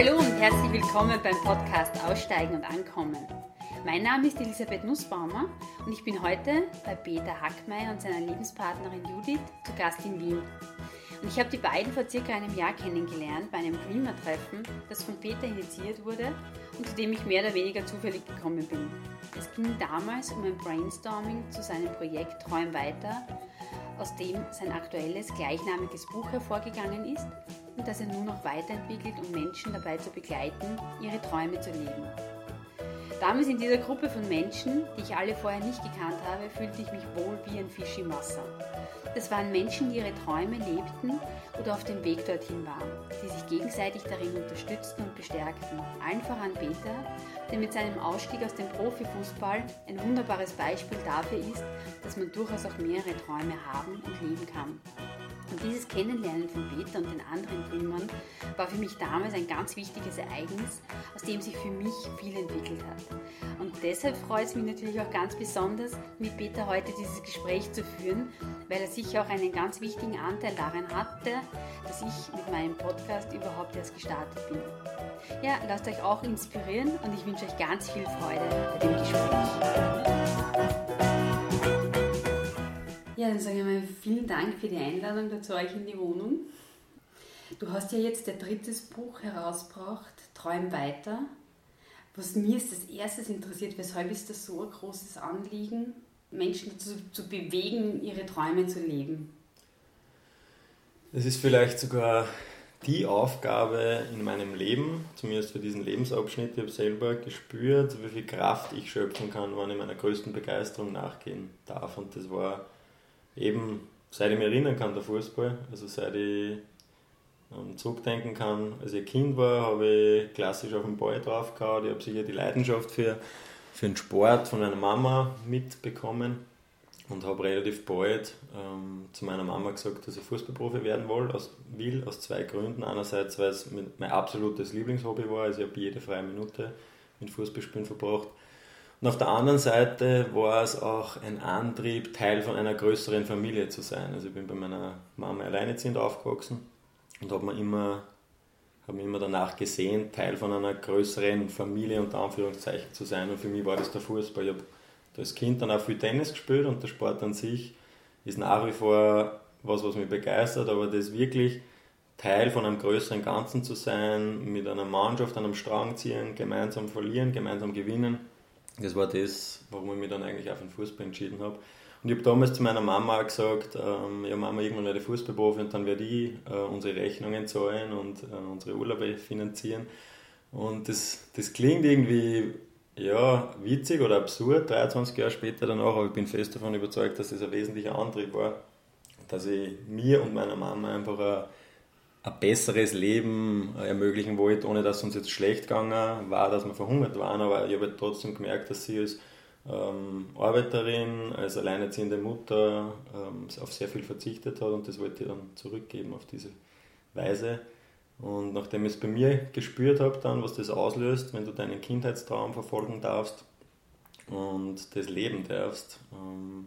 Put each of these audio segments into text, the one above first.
hallo und herzlich willkommen beim Podcast Aussteigen und Ankommen. Mein Name ist Elisabeth Nussbaumer und ich bin heute bei Peter Hackmeier und seiner Lebenspartnerin Judith zu Gast in Wien. Und ich habe die beiden vor circa einem Jahr kennengelernt bei einem Dreamer-Treffen, das von Peter initiiert wurde und zu dem ich mehr oder weniger zufällig gekommen bin. Es ging damals um ein Brainstorming zu seinem Projekt Träum weiter, aus dem sein aktuelles gleichnamiges Buch hervorgegangen ist und das er nun noch weiterentwickelt, um Menschen dabei zu begleiten, ihre Träume zu leben. Damals in dieser Gruppe von Menschen, die ich alle vorher nicht gekannt habe, fühlte ich mich wohl wie ein Fisch im Wasser. Das waren Menschen, die ihre Träume lebten oder auf dem Weg dorthin waren, die sich gegenseitig darin unterstützten und bestärkten. Allen voran Peter, der mit seinem Ausstieg aus dem Profifußball ein wunderbares Beispiel dafür ist, dass man durchaus auch mehrere Träume haben und leben kann. Und dieses Kennenlernen von Peter und den anderen Dreamern war für mich damals ein ganz wichtiges Ereignis, aus dem sich für mich viel entwickelt hat. Und deshalb freut es mich natürlich auch ganz besonders, mit Peter heute dieses Gespräch zu führen, weil er sicher auch einen ganz wichtigen Anteil daran hatte, dass ich mit meinem Podcast überhaupt erst gestartet bin. Ja, lasst euch auch inspirieren und ich wünsche euch ganz viel Freude bei dem Gespräch. Ja, dann sage ich mal vielen Dank für die Einladung da zu euch in die Wohnung. Du hast ja jetzt dein drittes Buch herausgebracht, Träum weiter. Was mir ist das erstes interessiert, weshalb ist das so ein großes Anliegen, Menschen dazu zu bewegen, ihre Träume zu leben? Es ist vielleicht sogar die Aufgabe in meinem Leben, zumindest für diesen Lebensabschnitt, ich habe selber gespürt, wie viel Kraft ich schöpfen kann, wann ich meiner größten Begeisterung nachgehen darf. Und das war eben seit ich mich erinnern kann, der Fußball, also seit ich ähm, zurückdenken kann, als ich Kind war, habe ich klassisch auf den Ball draufgehauen. Ich habe sicher die Leidenschaft für, für den Sport von meiner Mama mitbekommen und habe relativ bald ähm, zu meiner Mama gesagt, dass ich Fußballprofi werden will, aus, will, aus zwei Gründen. Einerseits, weil es mein absolutes Lieblingshobby war, also ich habe jede freie Minute mit Fußballspielen verbracht. Und auf der anderen Seite war es auch ein Antrieb, Teil von einer größeren Familie zu sein. Also ich bin bei meiner Mama alleinerziehend aufgewachsen und habe mir immer mich immer danach gesehen, Teil von einer größeren Familie unter Anführungszeichen zu sein. Und für mich war das der Fußball. Ich habe als Kind dann auch viel Tennis gespielt und der Sport an sich ist nach wie vor was, was mich begeistert, aber das wirklich Teil von einem größeren Ganzen zu sein, mit einer Mannschaft an einem Strang ziehen, gemeinsam verlieren, gemeinsam gewinnen, das war das, warum ich mich dann eigentlich auf den Fußball entschieden habe. Und ich habe damals zu meiner Mama gesagt, ähm, ja Mama, irgendwann werde ich Fußballprofi und dann werde ich äh, unsere Rechnungen zahlen und äh, unsere Urlaube finanzieren. Und das, das klingt irgendwie ja, witzig oder absurd, 23 Jahre später danach, aber ich bin fest davon überzeugt, dass das ein wesentlicher Antrieb war, dass ich mir und meiner Mama einfach ein ein besseres Leben ermöglichen wollte, ohne dass es uns jetzt schlecht gegangen war, dass wir verhungert waren. Aber ich habe halt trotzdem gemerkt, dass sie als ähm, Arbeiterin, als alleinerziehende Mutter ähm, auf sehr viel verzichtet hat und das wollte ich dann zurückgeben auf diese Weise. Und nachdem ich es bei mir gespürt habe, dann, was das auslöst, wenn du deinen Kindheitstraum verfolgen darfst und das leben darfst, ähm,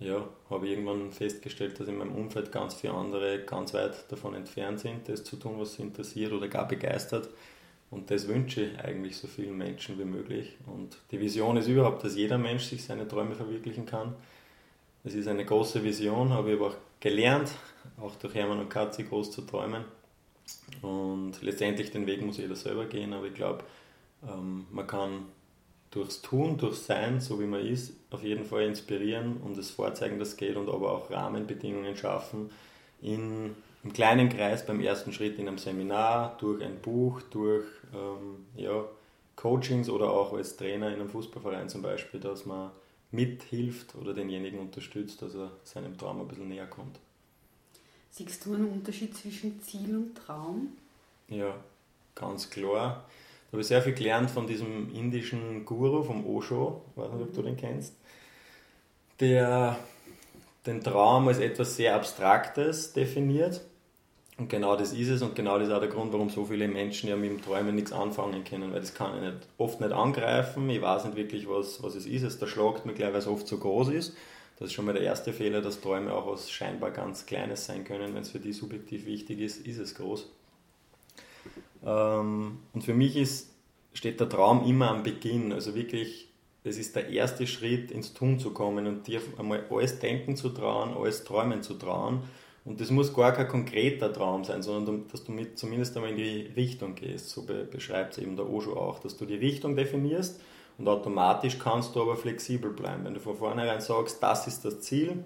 ja, habe ich irgendwann festgestellt, dass in meinem Umfeld ganz viele andere ganz weit davon entfernt sind, das zu tun, was sie interessiert oder gar begeistert. Und das wünsche ich eigentlich so vielen Menschen wie möglich. Und die Vision ist überhaupt, dass jeder Mensch sich seine Träume verwirklichen kann. Es ist eine große Vision, habe ich aber auch gelernt, auch durch Hermann und Katzi groß zu träumen. Und letztendlich den Weg muss jeder selber gehen, aber ich glaube, ähm, man kann durchs Tun, durchs Sein, so wie man ist, auf jeden Fall inspirieren und das vorzeigen, das geht und aber auch Rahmenbedingungen schaffen in, im kleinen Kreis beim ersten Schritt in einem Seminar, durch ein Buch, durch ähm, ja, Coachings oder auch als Trainer in einem Fußballverein zum Beispiel, dass man mithilft oder denjenigen unterstützt, dass er seinem Traum ein bisschen näher kommt. Siehst du einen Unterschied zwischen Ziel und Traum? Ja, ganz klar. Da habe ich sehr viel gelernt von diesem indischen Guru, vom Osho, weiß nicht, ob du den kennst, der den Traum als etwas sehr Abstraktes definiert. Und genau das ist es und genau das ist auch der Grund, warum so viele Menschen ja mit dem Träumen nichts anfangen können, weil das kann ich nicht, oft nicht angreifen, ich weiß nicht wirklich, was, was es ist, es erschlagt mir gleich, weil es oft so groß ist. Das ist schon mal der erste Fehler, dass Träume auch was scheinbar ganz Kleines sein können. Wenn es für die subjektiv wichtig ist, ist es groß. Ähm, und für mich ist, steht der Traum immer am Beginn. Also wirklich, das ist der erste Schritt, ins Tun zu kommen und dir einmal alles denken zu trauen, alles träumen zu trauen. Und das muss gar kein konkreter Traum sein, sondern dass du mit zumindest einmal in die Richtung gehst. So beschreibt es eben der Osho auch, dass du die Richtung definierst und automatisch kannst du aber flexibel bleiben. Wenn du von vornherein sagst, das ist das Ziel,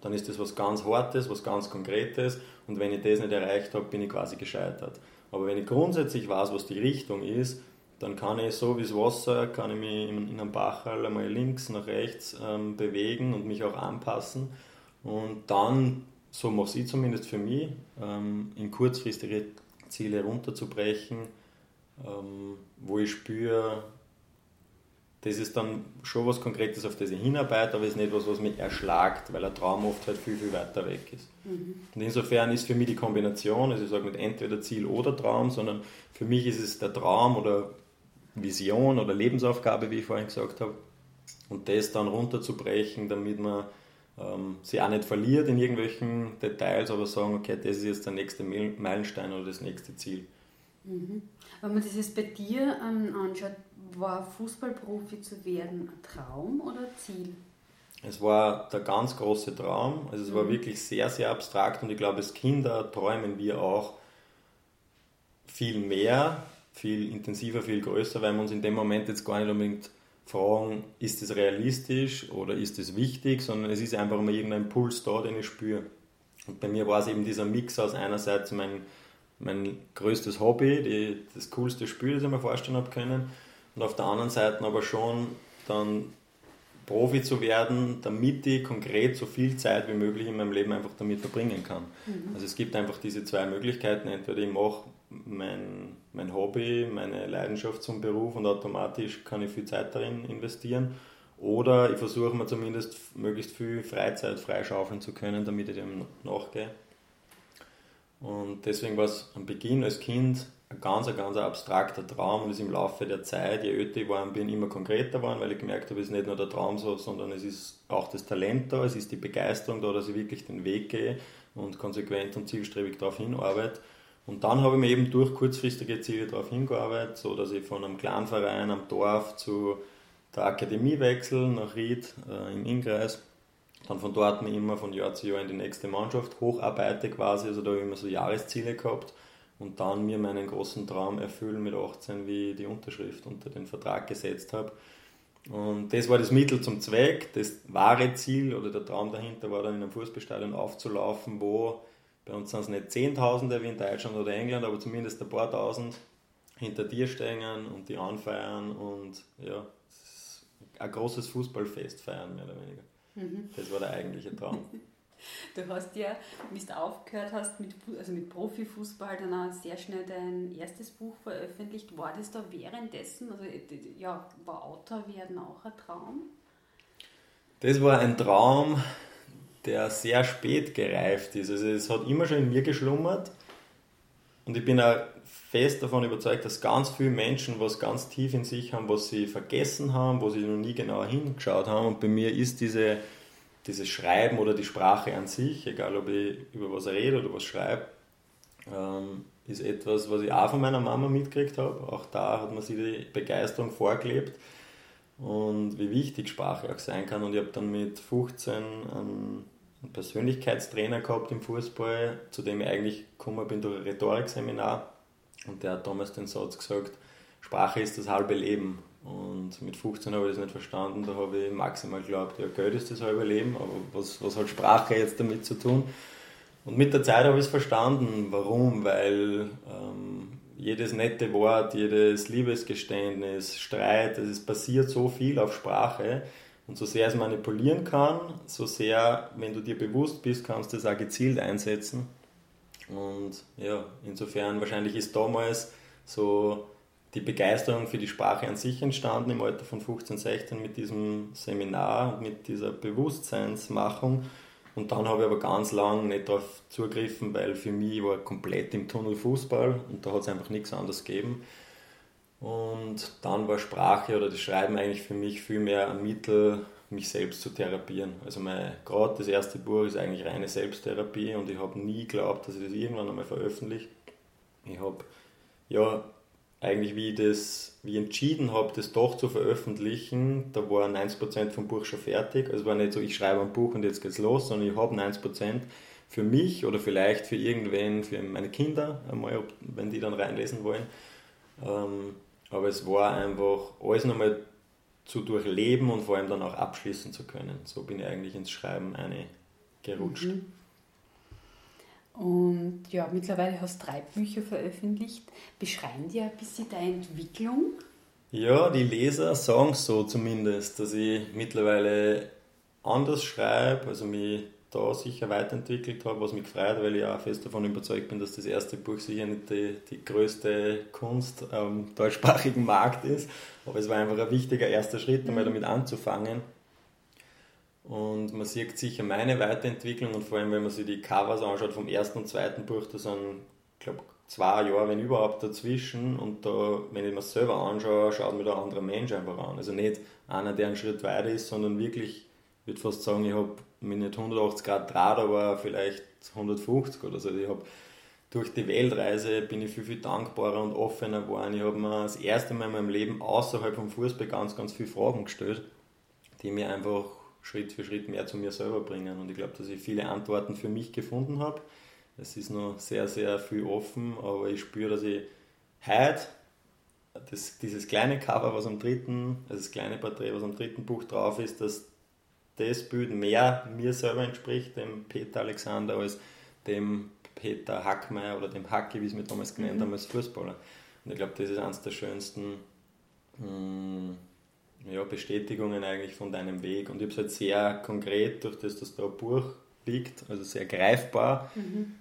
dann ist das was ganz Hartes, was ganz Konkretes und wenn ich das nicht erreicht habe, bin ich quasi gescheitert. Aber wenn ich grundsätzlich weiß, was die Richtung ist, dann kann ich so wie das Wasser, kann ich mich in, in einem Bachel einmal links nach rechts ähm, bewegen und mich auch anpassen. Und dann, so mache ich zumindest für mich, ähm, in kurzfristige Ziele runterzubrechen, ähm, wo ich spüre, das ist dann schon was Konkretes, auf das ich hinarbeite, aber es ist nicht was, was mich erschlagt, weil ein Traum oft halt viel, viel weiter weg ist. Mhm. Und insofern ist für mich die Kombination, also ich sage nicht entweder Ziel oder Traum, sondern für mich ist es der Traum oder Vision oder Lebensaufgabe, wie ich vorhin gesagt habe, und das dann runterzubrechen, damit man ähm, sie auch nicht verliert in irgendwelchen Details, aber sagen, okay, das ist jetzt der nächste Meilenstein oder das nächste Ziel. Mhm. Wenn man das jetzt bei dir ähm, anschaut, war Fußballprofi zu werden ein Traum oder Ziel? Es war der ganz große Traum. Also es mhm. war wirklich sehr, sehr abstrakt und ich glaube, als Kinder träumen wir auch viel mehr, viel intensiver, viel größer, weil wir uns in dem Moment jetzt gar nicht unbedingt fragen, ist es realistisch oder ist es wichtig, sondern es ist einfach immer irgendein Impuls da, den ich spüre. Und bei mir war es eben dieser Mix aus einerseits mein, mein größtes Hobby, die, das coolste Spiel, das ich mir vorstellen habe können, und auf der anderen Seite aber schon dann Profi zu werden, damit ich konkret so viel Zeit wie möglich in meinem Leben einfach damit verbringen kann. Mhm. Also es gibt einfach diese zwei Möglichkeiten. Entweder ich mache mein, mein Hobby, meine Leidenschaft zum Beruf und automatisch kann ich viel Zeit darin investieren. Oder ich versuche mir zumindest möglichst viel Freizeit freischaufeln zu können, damit ich dem nachgehe. Und deswegen war es am Beginn als Kind ein ganz, ganz abstrakter Traum und ist im Laufe der Zeit, je älter ich war, bin, immer konkreter geworden, weil ich gemerkt habe, es ist nicht nur der Traum so, sondern es ist auch das Talent da, es ist die Begeisterung da, dass ich wirklich den Weg gehe und konsequent und zielstrebig darauf hinarbeite. Und dann habe ich mir eben durch kurzfristige Ziele darauf hingearbeitet, so dass ich von einem Clanverein am Dorf zu der Akademie wechsle nach Ried äh, im Innkreis. Dann von dort mir immer von Jahr zu Jahr in die nächste Mannschaft hocharbeite quasi, also da habe ich immer so Jahresziele gehabt und dann mir meinen großen Traum erfüllen mit 18, wie ich die Unterschrift unter den Vertrag gesetzt habe. Und das war das Mittel zum Zweck. Das wahre Ziel oder der Traum dahinter war dann in einem Fußballstadion aufzulaufen, wo bei uns sind es nicht Zehntausende wie in Deutschland oder England, aber zumindest ein paar Tausend hinter dir stehen und die anfeiern und ja, ein großes Fußballfest feiern, mehr oder weniger. Mhm. Das war der eigentliche Traum. Du hast ja, wie du aufgehört hast mit, also mit Profifußball, dann auch sehr schnell dein erstes Buch veröffentlicht. War das da währenddessen, also ja, war Autor werden auch ein Traum? Das war ein Traum, der sehr spät gereift ist. Also es hat immer schon in mir geschlummert und ich bin auch fest davon überzeugt, dass ganz viele Menschen was ganz tief in sich haben, was sie vergessen haben, wo sie noch nie genauer hingeschaut haben. Und bei mir ist diese dieses Schreiben oder die Sprache an sich, egal ob ich über was rede oder was schreibe, ähm, ist etwas, was ich auch von meiner Mama mitgekriegt habe. Auch da hat man sich die Begeisterung vorgelebt und wie wichtig Sprache auch sein kann. Und ich habe dann mit 15 einen, Persönlichkeitstrainer gehabt im Fußball, zu dem ich eigentlich gekommen bin durch ein Rhetorikseminar. Und der hat damals den Satz gesagt, Sprache ist das halbe Leben. Und mit 15 habe ich das nicht verstanden, da habe ich maximal geglaubt, ja, Geld ist das halbe Leben, aber was, was hat Sprache jetzt damit zu tun? Und mit der Zeit habe ich es verstanden. Warum? Weil ähm, jedes nette Wort, jedes Liebesgeständnis, Streit, es passiert so viel auf Sprache. Und so sehr es manipulieren kann, so sehr, wenn du dir bewusst bist, kannst du es auch gezielt einsetzen. Und ja, insofern wahrscheinlich ist damals so die Begeisterung für die Sprache an sich entstanden im Alter von 15, 16 mit diesem Seminar mit dieser Bewusstseinsmachung. Und dann habe ich aber ganz lang nicht darauf zugegriffen, weil für mich war komplett im Tunnel Fußball und da hat es einfach nichts anderes gegeben. Und dann war Sprache oder das Schreiben eigentlich für mich viel mehr ein Mittel, mich selbst zu therapieren. Also gerade das erste Buch ist eigentlich reine Selbsttherapie und ich habe nie geglaubt, dass ich das irgendwann einmal veröffentliche. Ich habe ja, eigentlich wie ich, das, wie ich entschieden habe, das doch zu veröffentlichen, da war 90% vom Buch schon fertig. Also war nicht so, ich schreibe ein Buch und jetzt geht's los, sondern ich habe 90% für mich oder vielleicht für irgendwen, für meine Kinder, einmal, wenn die dann reinlesen wollen. Ähm, aber es war einfach alles nochmal zu durchleben und vor allem dann auch abschließen zu können. So bin ich eigentlich ins Schreiben eine gerutscht. Mhm. Und ja, mittlerweile hast du drei Bücher veröffentlicht. Beschreiben die ein bisschen deine Entwicklung? Ja, die Leser sagen so zumindest, dass ich mittlerweile anders schreibe, also mich da sicher weiterentwickelt habe, was mich freut, weil ich auch fest davon überzeugt bin, dass das erste Buch sicher nicht die, die größte Kunst am deutschsprachigen Markt ist. Aber es war einfach ein wichtiger erster Schritt, einmal mhm. damit anzufangen. Und man sieht sicher meine Weiterentwicklung und vor allem, wenn man sich die Covers anschaut vom ersten und zweiten Buch, da sind, ich glaube, zwei Jahre, wenn überhaupt, dazwischen. Und da, wenn ich mir selber anschaue, schaut mir da ein anderer Mensch einfach an. Also nicht einer, der einen Schritt weiter ist, sondern wirklich, ich würde fast sagen, ich habe mich nicht 180 Grad Draht, aber vielleicht 150 oder so. Ich habe durch die Weltreise bin ich viel, viel dankbarer und offener geworden. Ich habe mir das erste Mal in meinem Leben außerhalb vom Fußball ganz, ganz viele Fragen gestellt, die mir einfach Schritt für Schritt mehr zu mir selber bringen. Und ich glaube, dass ich viele Antworten für mich gefunden habe. Es ist noch sehr, sehr viel offen, aber ich spüre, dass ich heute das, dieses kleine Cover, was am dritten, also das kleine Porträt, was am dritten Buch drauf ist, dass das Bild mehr mir selber entspricht, dem Peter Alexander, als dem Peter Hackmeier oder dem Hacki, wie es mir damals genannt mhm. haben, als Fußballer. Und ich glaube, das ist eines der schönsten mh, hm, ja, Bestätigungen eigentlich von deinem Weg. Und ich habe es halt sehr konkret, durch das, dass da ein Buch liegt, also sehr greifbar. Mhm.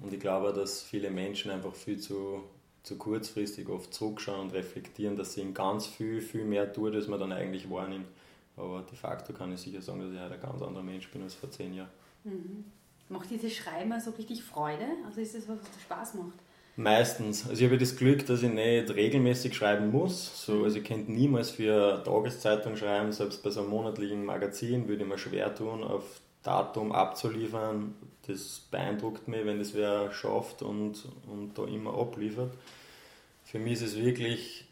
Und ich glaube, dass viele Menschen einfach viel zu, zu kurzfristig oft zurückschauen und reflektieren, dass sie in ganz viel, viel mehr tut, als man dann eigentlich wahrnimmt. Aber de facto kann ich sicher sagen, dass ich heute ein ganz anderer Mensch bin als vor zehn Jahren. Mhm. Macht dieses Schreiben also richtig Freude? Also ist das was, was dir Spaß macht? Meistens. Also ich habe das Glück, dass ich nicht regelmäßig schreiben muss. So, also ich könnte niemals für eine Tageszeitung schreiben, selbst bei so einem monatlichen Magazin würde ich mir schwer tun, auf Datum abzuliefern. Das beeindruckt mich, wenn das wer schafft und, und da immer abliefert. Für mich ist es wirklich,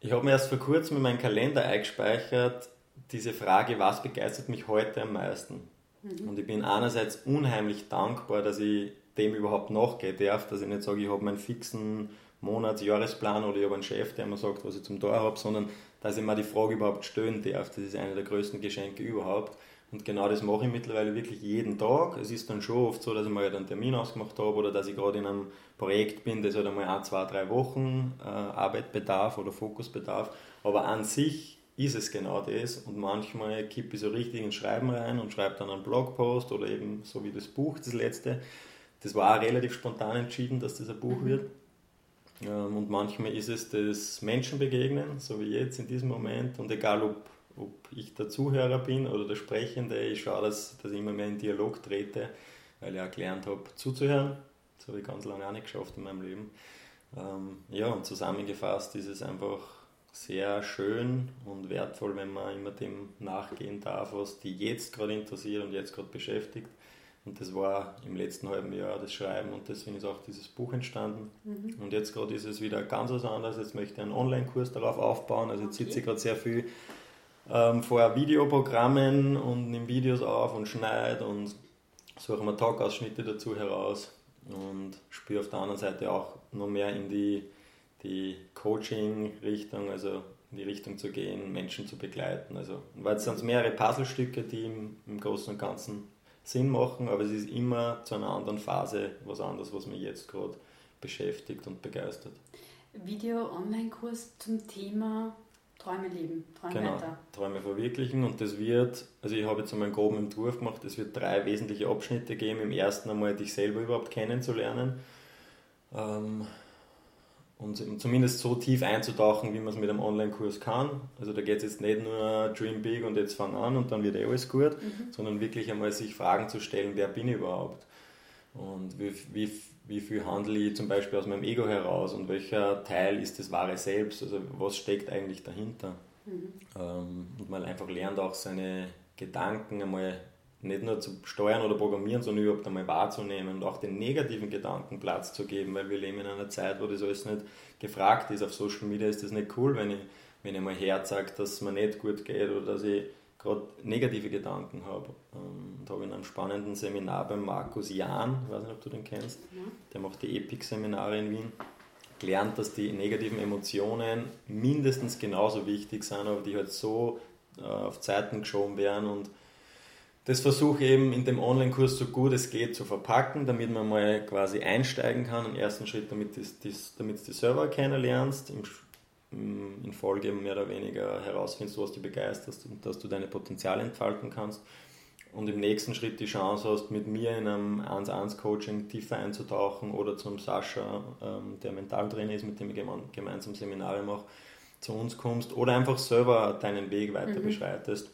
ich habe mir erst vor kurzem in meinen Kalender eingespeichert, diese Frage, was begeistert mich heute am meisten? Mhm. Und ich bin einerseits unheimlich dankbar, dass ich dem überhaupt nachgehen darf, dass ich nicht sage, ich habe meinen fixen Monats-, Jahresplan oder ich habe einen Chef, der mir sagt, was ich zum Tor habe, sondern dass ich mir die Frage überhaupt stellen darf. Das ist eine der größten Geschenke überhaupt. Und genau das mache ich mittlerweile wirklich jeden Tag. Es ist dann schon oft so, dass ich mal halt einen Termin ausgemacht habe oder dass ich gerade in einem Projekt bin, das halt einmal ein, zwei, drei Wochen äh, Arbeit bedarf oder Fokus bedarf. Aber an sich ist es genau das. Und manchmal kippe ich so richtig ins Schreiben rein und schreibe dann einen Blogpost oder eben so wie das Buch, das letzte. Das war auch relativ spontan entschieden, dass das ein Buch mhm. wird. Ähm, und manchmal ist es das Menschen begegnen, so wie jetzt in diesem Moment. Und egal, ob, ob ich der Zuhörer bin oder der Sprechende, ich schaue, dass, dass ich immer mehr in Dialog trete, weil ich auch gelernt habe, zuzuhören. Das habe ich ganz lange auch nicht geschafft in meinem Leben. Ähm, ja, und zusammengefasst ist es einfach sehr schön und wertvoll, wenn man immer dem nachgehen darf, was die jetzt gerade interessiert und jetzt gerade beschäftigt. Und das war im letzten halben Jahr das Schreiben und deswegen ist auch dieses Buch entstanden. Mhm. Und jetzt gerade ist es wieder ganz was anderes. Jetzt möchte ich einen Online-Kurs darauf aufbauen. Also jetzt okay. sitze ich gerade sehr viel ähm, vor Videoprogrammen und nehme Videos auf und schneide und suche mir Talkausschnitte dazu heraus und spüre auf der anderen Seite auch noch mehr in die die Coaching-Richtung, also in die Richtung zu gehen, Menschen zu begleiten. Also, weil es sind mehrere Puzzlestücke, die im, im Großen und Ganzen Sinn machen, aber es ist immer zu einer anderen Phase was anderes, was mich jetzt gerade beschäftigt und begeistert. Video-Online-Kurs zum Thema Träume leben, Träume genau, weiter. Träume verwirklichen und das wird, also ich habe jetzt einmal einen groben Entwurf gemacht, es wird drei wesentliche Abschnitte geben. Im ersten einmal dich selber überhaupt kennenzulernen. Ähm, und zumindest so tief einzutauchen, wie man es mit einem Online-Kurs kann. Also da geht es jetzt nicht nur Dream Big und jetzt fang an und dann wird eh alles gut, mhm. sondern wirklich einmal sich Fragen zu stellen, wer bin ich überhaupt? Und wie, wie, wie viel handle ich zum Beispiel aus meinem Ego heraus und welcher Teil ist das wahre Selbst? Also was steckt eigentlich dahinter? Mhm. Ähm, und man einfach lernt auch seine Gedanken einmal nicht nur zu steuern oder programmieren, sondern überhaupt einmal wahrzunehmen und auch den negativen Gedanken Platz zu geben, weil wir leben in einer Zeit, wo das alles nicht gefragt ist. Auf Social Media ist das nicht cool, wenn ich, wenn ich mal Herz sage, dass es mir nicht gut geht oder dass ich gerade negative Gedanken habe. Da habe ich in einem spannenden Seminar beim Markus Jahn, ich weiß nicht, ob du den kennst, ja. der macht die Epic-Seminare in Wien, gelernt, dass die negativen Emotionen mindestens genauso wichtig sind, aber die halt so äh, auf Zeiten geschoben werden und das versuche ich eben in dem Online-Kurs so gut es geht zu verpacken, damit man mal quasi einsteigen kann. Im ersten Schritt, damit du die Server kennenlernst, im in Folge mehr oder weniger herausfindest, was dich begeisterst und dass du deine Potenziale entfalten kannst. Und im nächsten Schritt die Chance hast, mit mir in einem 1-1-Coaching tiefer einzutauchen oder zum Sascha, ähm, der Mentaltrainer ist, mit dem ich gemeinsam Seminare mache, zu uns kommst oder einfach selber deinen Weg weiter mhm. beschreitest.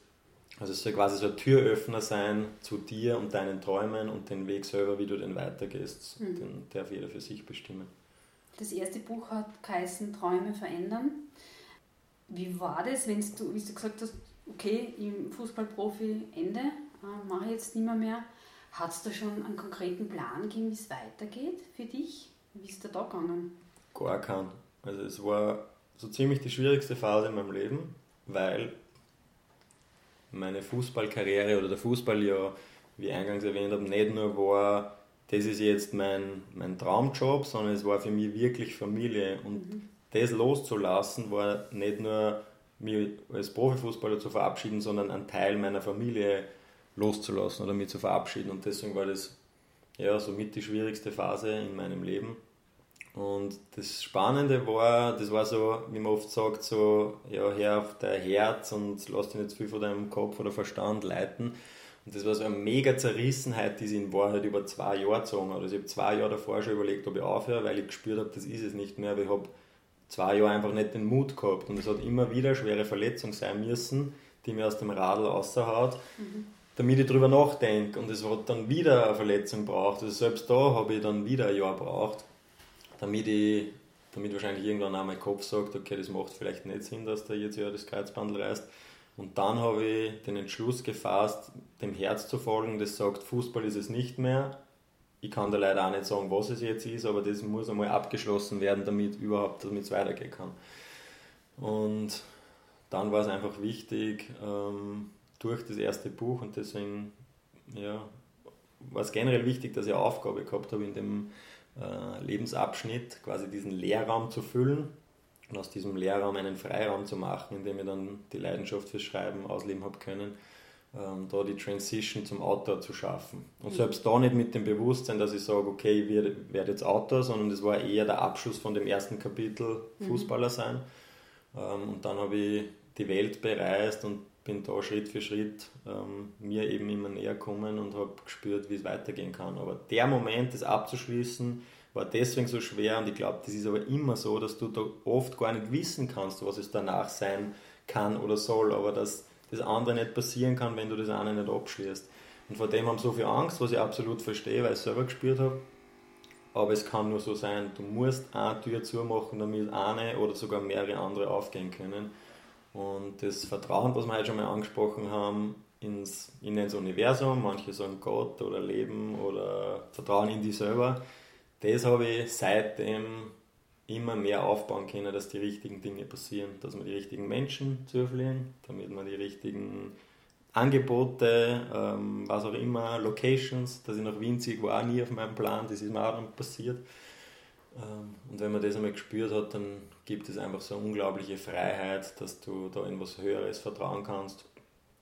Also es soll quasi so ein Türöffner sein zu dir und deinen Träumen und den Weg selber, wie du den weitergehst, mhm. den darf jeder für sich bestimmen. Das erste Buch hat geheißen Träume verändern. Wie war das, wenn du, wie du gesagt hast, okay, im Fußballprofi Ende, äh, mache ich jetzt nicht mehr mehr. Hat es da schon einen konkreten Plan gegeben, wie es weitergeht für dich? Wie ist da da gegangen? Gar keinen. Also es war so ziemlich die schwierigste Phase in meinem Leben, weil meine Fußballkarriere oder der Fußball ja, wie eingangs erwähnt habe, nicht nur war, das ist jetzt mein, mein Traumjob, sondern es war für mich wirklich Familie. Und mhm. das loszulassen, war nicht nur mich als Profifußballer zu verabschieden, sondern einen Teil meiner Familie loszulassen oder mich zu verabschieden. Und deswegen war das ja somit die schwierigste Phase in meinem Leben. Und das Spannende war, das war so, wie man oft sagt, so, ja, hör auf dein Herz und lass dich nicht zu viel von deinem Kopf oder Verstand leiten. Und das war so eine mega Zerrissenheit, die sich in Wahrheit über zwei Jahre gezogen hat. Also ich habe zwei Jahre davor schon überlegt, ob ich aufhöre, weil ich gespürt habe, das ist es nicht mehr. Aber ich habe zwei Jahre einfach nicht den Mut gehabt. Und es hat immer wieder eine schwere Verletzung sein müssen, die mir aus dem Radl raushaut, mhm. damit ich darüber nachdenke. Und es hat dann wieder eine Verletzung braucht. Also selbst da habe ich dann wieder ein Jahr braucht, damit ich damit wahrscheinlich irgendwann auch mein Kopf sagt, okay, das macht vielleicht nicht Sinn, dass der jetzt ja das Kreuzbandel reißt. Und dann habe ich den Entschluss gefasst, dem Herz zu folgen, das sagt, Fußball ist es nicht mehr. Ich kann da leider auch nicht sagen, was es jetzt ist, aber das muss einmal abgeschlossen werden, damit überhaupt damit es weitergehen kann. Und dann war es einfach wichtig, ähm, durch das erste Buch und deswegen ja, war es generell wichtig, dass ich eine Aufgabe gehabt habe in dem äh, Lebensabschnitt, quasi diesen Leerraum zu füllen und aus diesem Lehrraum einen Freiraum zu machen, in dem ich dann die Leidenschaft fürs Schreiben ausleben habe können, ähm, da die Transition zum Autor zu schaffen. Und mhm. selbst da nicht mit dem Bewusstsein, dass ich sage, okay, ich werde, jetzt Autor, sondern das war eher der Abschluss von dem ersten Kapitel mhm. Fußballer sein. Ähm, und dann habe ich die Welt bereist und bin da Schritt für Schritt ähm, mir eben immer näher gekommen und habe gespürt, wie es weitergehen kann. Aber der Moment, das abzuschließen, war deswegen so schwer und ich glaube, das ist aber immer so, dass du da oft gar nicht wissen kannst, was es danach sein kann oder soll, aber dass das andere nicht passieren kann, wenn du das eine nicht abschließt. Und vor dem haben so viel Angst, was ich absolut verstehe, weil ich es selber gespürt habe. Aber es kann nur so sein, du musst eine Tür zumachen, damit eine oder sogar mehrere andere aufgehen können. Und das Vertrauen, was wir heute schon mal angesprochen haben, ins, in ins Universum, manche sagen Gott oder Leben oder Vertrauen in dich selber, das habe ich seitdem immer mehr aufbauen können, dass die richtigen Dinge passieren, dass wir die richtigen Menschen zufliegen, damit wir die richtigen Angebote, ähm, was auch immer, Locations, dass ich nach Wien ziehe, war auch nie auf meinem Plan, das ist mir auch dann passiert. Ähm, und wenn man das einmal gespürt hat, dann gibt es einfach so eine unglaubliche Freiheit, dass du da in was Höheres vertrauen kannst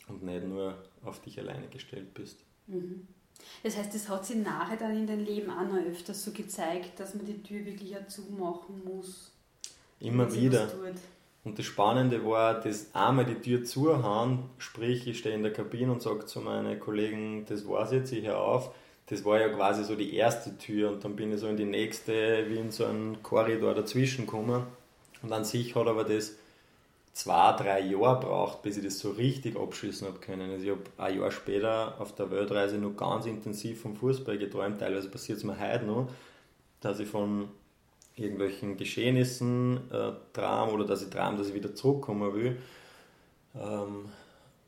und nicht nur auf dich alleine gestellt bist. Mhm. Das heißt, es hat sich nachher dann in deinem Leben auch noch öfters so gezeigt, dass man die Tür wirklich auch zumachen muss. Immer wieder. Und das Spannende war, dass einmal die Tür zuhauen, sprich, ich stehe in der Kabine und sage zu meinen Kollegen, das war's jetzt, ich höre auf. Das war ja quasi so die erste Tür und dann bin ich so in die nächste, wie in so einen Korridor dazwischen gekommen. Und an sich hat aber das zwei, drei Jahre braucht, bis ich das so richtig abschließen habe können. Also ich habe ein Jahr später auf der Weltreise noch ganz intensiv vom Fußball geträumt. Teilweise passiert es mir heute noch, dass ich von irgendwelchen Geschehnissen äh, traum oder dass ich traum, dass ich wieder zurückkommen will. Ähm,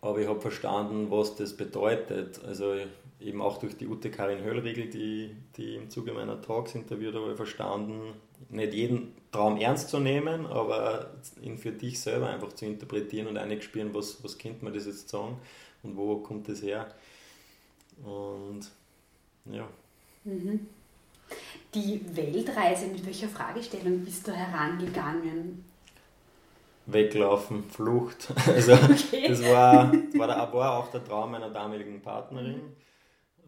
aber ich habe verstanden, was das bedeutet. Also eben auch durch die Ute Karin Höllriegel, die, die im Zuge meiner Talks interviewt habe, verstanden, nicht jeden Traum ernst zu nehmen, aber ihn für dich selber einfach zu interpretieren und einzuspüren, was, was könnte man das jetzt sagen und wo kommt das her. Und ja. Mhm. Die Weltreise, mit welcher Fragestellung bist du herangegangen? Weglaufen, Flucht. Also okay. das, war, war, der, war auch der Traum meiner damaligen Partnerin.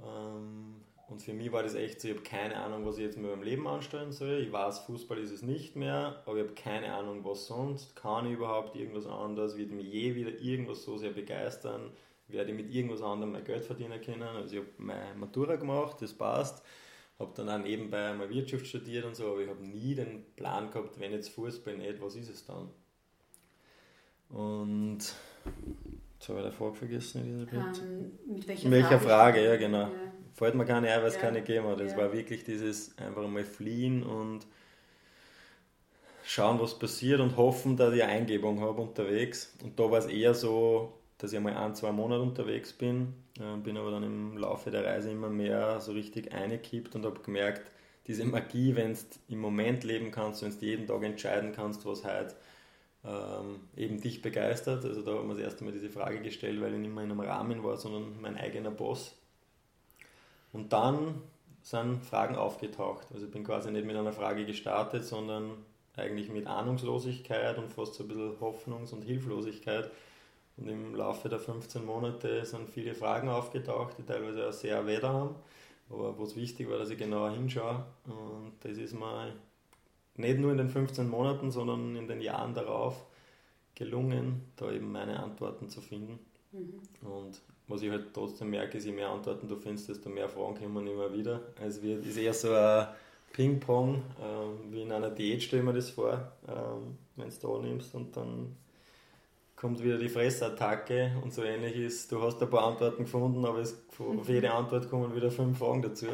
Ähm, und für mich war das echt so, ich habe keine Ahnung, was ich jetzt mit meinem Leben anstellen soll. Ich weiß, Fußball ist es nicht mehr, aber ich habe keine Ahnung, was sonst. Kann ich überhaupt irgendwas anderes? Wird mich je wieder irgendwas so sehr begeistern? Werde ich mit irgendwas anderem mein Geld verdienen können? Also ich habe meine Matura gemacht, das passt. Habe dann auch nebenbei mal Wirtschaft studiert und so, aber ich habe nie den Plan gehabt, wenn jetzt Fußball nicht, was ist es dann? Und jetzt habe ich die Frage vergessen. Um, ähm, mit welcher, welcher Frage? Frage? Ja, genau. Ja. Fällt mir gar nicht ein, weil es ja. keine gegeben hat. Das ja. war wirklich dieses einfach mal fliehen und schauen, was passiert und hoffen, dass ich eine Eingebung habe unterwegs. Und da war es eher so, dass ich einmal ein, zwei Monate unterwegs bin, äh, bin aber dann im Laufe der Reise immer mehr so richtig eingekippt und habe gemerkt, diese Magie, wenn du im Moment leben kannst, wenn du jeden Tag entscheiden kannst, was heute ähm, eben dich begeistert. Also da haben wir das erste Mal diese Frage gestellt, weil ich nicht mehr in einem Rahmen war, sondern mein eigener Boss. Und dann sind Fragen aufgetaucht. Also ich bin quasi nicht mit einer Frage gestartet, sondern eigentlich mit Ahnungslosigkeit und fast so ein bisschen Hoffnungs- und Hilflosigkeit. Und im Laufe der 15 Monate sind viele Fragen aufgetaucht, die teilweise auch sehr weder haben. Aber was wichtig war, dass ich genauer hinschaue. Und das ist mir nicht nur in den 15 Monaten, sondern in den Jahren darauf gelungen, da eben meine Antworten zu finden. Mhm. Und was ich halt trotzdem merke, ist, je mehr Antworten du findest, desto mehr Fragen kommen immer wieder. Es wird, ist eher so ein Ping-Pong, ähm, wie in einer Diät stelle ich mir das vor, ähm, wenn du da nimmst und dann kommt wieder die Fressattacke und so ähnlich ist, du hast ein paar Antworten gefunden, aber es, auf jede Antwort kommen wieder fünf Fragen dazu.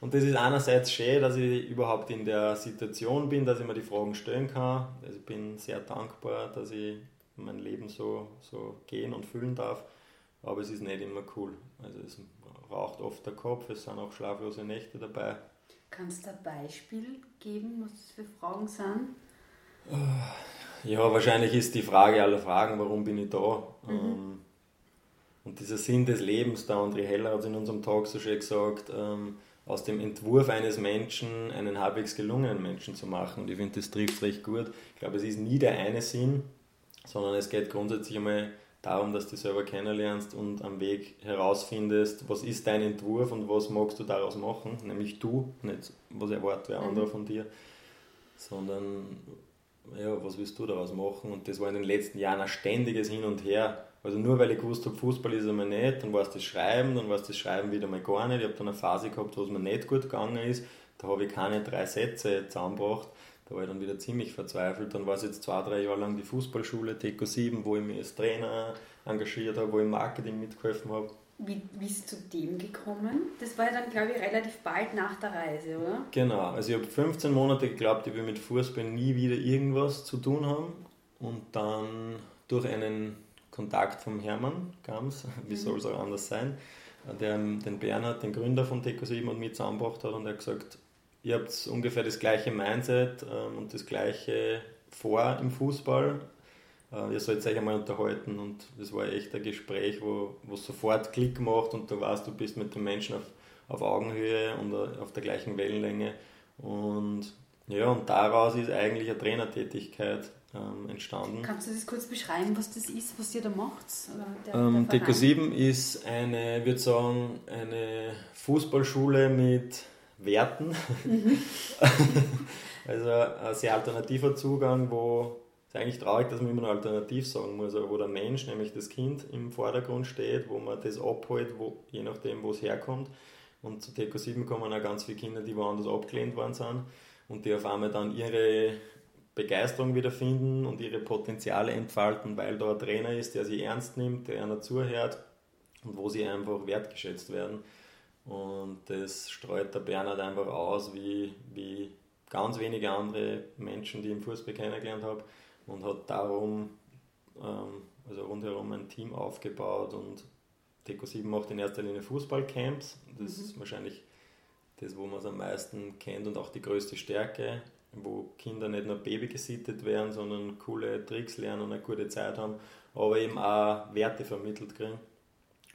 Und das ist einerseits schön, dass ich überhaupt in der Situation bin, dass ich mir die Fragen stellen kann. Also ich bin sehr dankbar, dass ich mein Leben so, so gehen und fühlen darf. Aber es ist nicht immer cool. Also es raucht oft der Kopf, es sind auch schlaflose Nächte dabei. Kannst du ein Beispiel geben, was das für Fragen sind? Ja, wahrscheinlich ist die Frage aller Fragen, warum bin ich da? Mhm. Ähm, und dieser Sinn des Lebens, da André Heller hat es in unserem Talk so schön gesagt, ähm, aus dem Entwurf eines Menschen einen halbwegs gelungenen Menschen zu machen. Und ich finde, das trifft recht gut. Ich glaube, es ist nie der eine Sinn, sondern es geht grundsätzlich einmal darum, dass du dich selber kennenlernst und am Weg herausfindest, was ist dein Entwurf und was magst du daraus machen. Nämlich du, nicht was erwartet wer anderer mhm. von dir, sondern ja, was willst du daraus machen? Und das war in den letzten Jahren ein ständiges Hin und Her also nur weil ich gewusst habe, Fußball ist einmal nicht, dann war es das Schreiben, dann war es das Schreiben wieder mal gar nicht. Ich habe dann eine Phase gehabt, wo es mir nicht gut gegangen ist. Da habe ich keine drei Sätze zusammengebracht. Da war ich dann wieder ziemlich verzweifelt. Dann war es jetzt zwei, drei Jahre lang die Fußballschule TECO 7, wo ich mich als Trainer engagiert habe, wo ich im Marketing mitgeholfen habe. Wie bist du zu dem gekommen? Das war ja dann, glaube ich, relativ bald nach der Reise, oder? Genau. Also ich habe 15 Monate geglaubt, ich will mit Fußball nie wieder irgendwas zu tun haben. Und dann durch einen Kontakt vom Hermann Gams, wie mhm. soll es auch anders sein, der den Bernhard, den Gründer von Teco 7 und mit zusammengebracht hat und er hat gesagt, ihr habt ungefähr das gleiche Mindset ähm, und das gleiche vor im Fußball. Äh, ihr sollt euch einmal unterhalten und das war echt ein Gespräch, wo, wo sofort Klick macht und du weißt, du bist mit dem Menschen auf, auf Augenhöhe und äh, auf der gleichen Wellenlänge und ja, und daraus ist eigentlich eine Trainertätigkeit ähm, entstanden. Kannst du das kurz beschreiben, was das ist, was ihr da macht? ähm, Deco 7 ist eine, würde sagen, eine Fußballschule mit Werten. Mhm. also ein sehr alternativer Zugang, wo es ist eigentlich traurig, dass man immer noch alternativ sagen muss, aber wo der Mensch, nämlich das Kind, im Vordergrund steht, wo man das abholt, wo, je nachdem, wo es herkommt. Und zu Deco 7 kommen auch ganz viele Kinder, die woanders abgelehnt worden sind und die auf einmal dann ihre Begeisterung wiederfinden und ihre Potenziale entfalten, weil da ein Trainer ist, der sie ernst nimmt, der einer zuhört und wo sie einfach wertgeschätzt werden. Und das streut der Bernhard einfach aus, wie, wie ganz wenige andere Menschen, die ich im Fußball kennengelernt habe und hat darum ähm, also rundherum ein Team aufgebaut und Deco 7 macht in erster Linie Fußballcamps. Das mhm. ist wahrscheinlich das, wo man es am meisten kennt und auch die größte Stärke, wo Kinder nicht nur Baby gesittet werden, sondern coole Tricks lernen und eine gute Zeit haben, aber eben auch Werte vermittelt kriegen.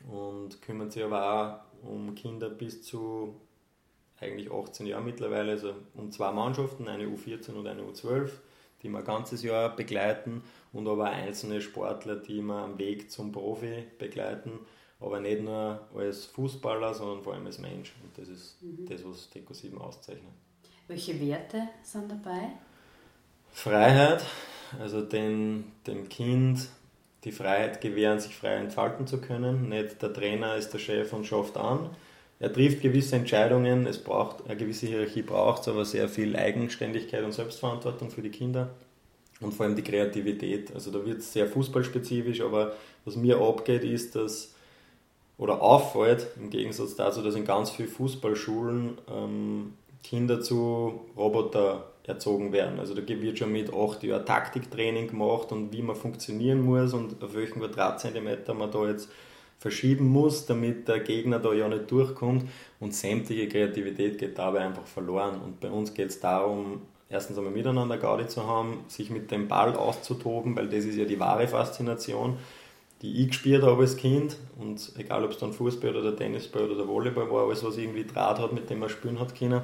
Und kümmern sich aber auch um Kinder bis zu eigentlich 18 Jahren mittlerweile, also um zwei Mannschaften, eine U14 und eine U12, die wir ein ganzes Jahr begleiten und aber einzelne Sportler, die wir am Weg zum Profi begleiten aber nicht nur als Fußballer, sondern vor allem als Mensch. Und das ist mhm. das, was Deco 7 auszeichnet. Welche Werte sind dabei? Freiheit, also den, dem Kind die Freiheit gewähren, sich frei entfalten zu können. Nicht der Trainer ist der Chef und schafft an. Er trifft gewisse Entscheidungen, es braucht eine gewisse Hierarchie braucht es, aber sehr viel Eigenständigkeit und Selbstverantwortung für die Kinder und vor allem die Kreativität. Also da wird es sehr fußballspezifisch, aber was mir abgeht, ist, dass oder auffällt, im Gegensatz dazu, dass in ganz vielen Fußballschulen ähm, Kinder zu Roboter erzogen werden. Also da wird schon mit acht Jahren Taktiktraining gemacht und wie man funktionieren muss und auf welchen Quadratzentimeter man da jetzt verschieben muss, damit der Gegner da ja nicht durchkommt und sämtliche Kreativität geht dabei einfach verloren. Und bei uns geht es darum, erstens einmal miteinander Gaudi zu haben, sich mit dem Ball auszutoben, weil das ist ja die wahre Faszination die ich gespielt habe als Kind und egal ob es dann Fußball oder der Tennisball oder der Volleyball war, alles was irgendwie Draht hat, mit dem man spielen hat können.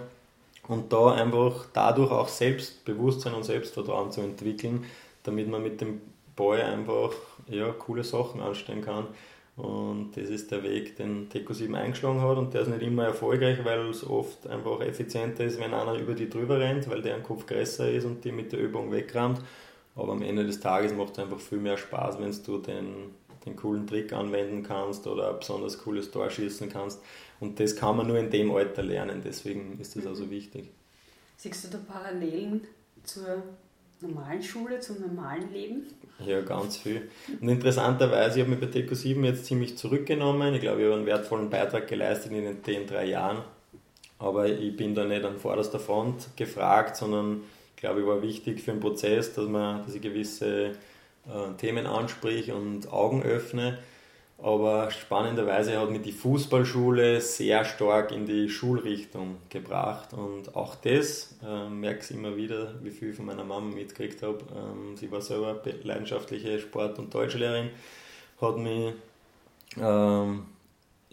Und da einfach dadurch auch Selbstbewusstsein und Selbstvertrauen zu entwickeln, damit man mit dem Ball einfach ja, coole Sachen anstellen kann. Und das ist der Weg, den Teco 7 eingeschlagen hat und der ist nicht immer erfolgreich, weil es oft einfach effizienter ist, wenn einer über die drüber rennt, weil der Kopf größer ist und die mit der Übung wegrammt. Aber am Ende des Tages macht es einfach viel mehr Spaß, wenn du den den coolen Trick anwenden kannst oder ein besonders cooles Tor schießen kannst. Und das kann man nur in dem Alter lernen, deswegen ist das also wichtig. Siehst du da Parallelen zur normalen Schule, zum normalen Leben? Ja, ganz viel. Und interessanterweise, ich habe mich bei Deco 7 jetzt ziemlich zurückgenommen. Ich glaube, ich habe einen wertvollen Beitrag geleistet in den drei Jahren. Aber ich bin da nicht an vorderster Front gefragt, sondern ich glaube, ich war wichtig für den Prozess, dass, man, dass ich gewisse äh, Themen ansprich und Augen öffne. Aber spannenderweise hat mich die Fußballschule sehr stark in die Schulrichtung gebracht. Und auch das, äh, merke ich immer wieder, wie viel ich von meiner Mama mitgekriegt habe. Ähm, sie war selber leidenschaftliche Sport- und Deutschlehrerin, hat mich ähm,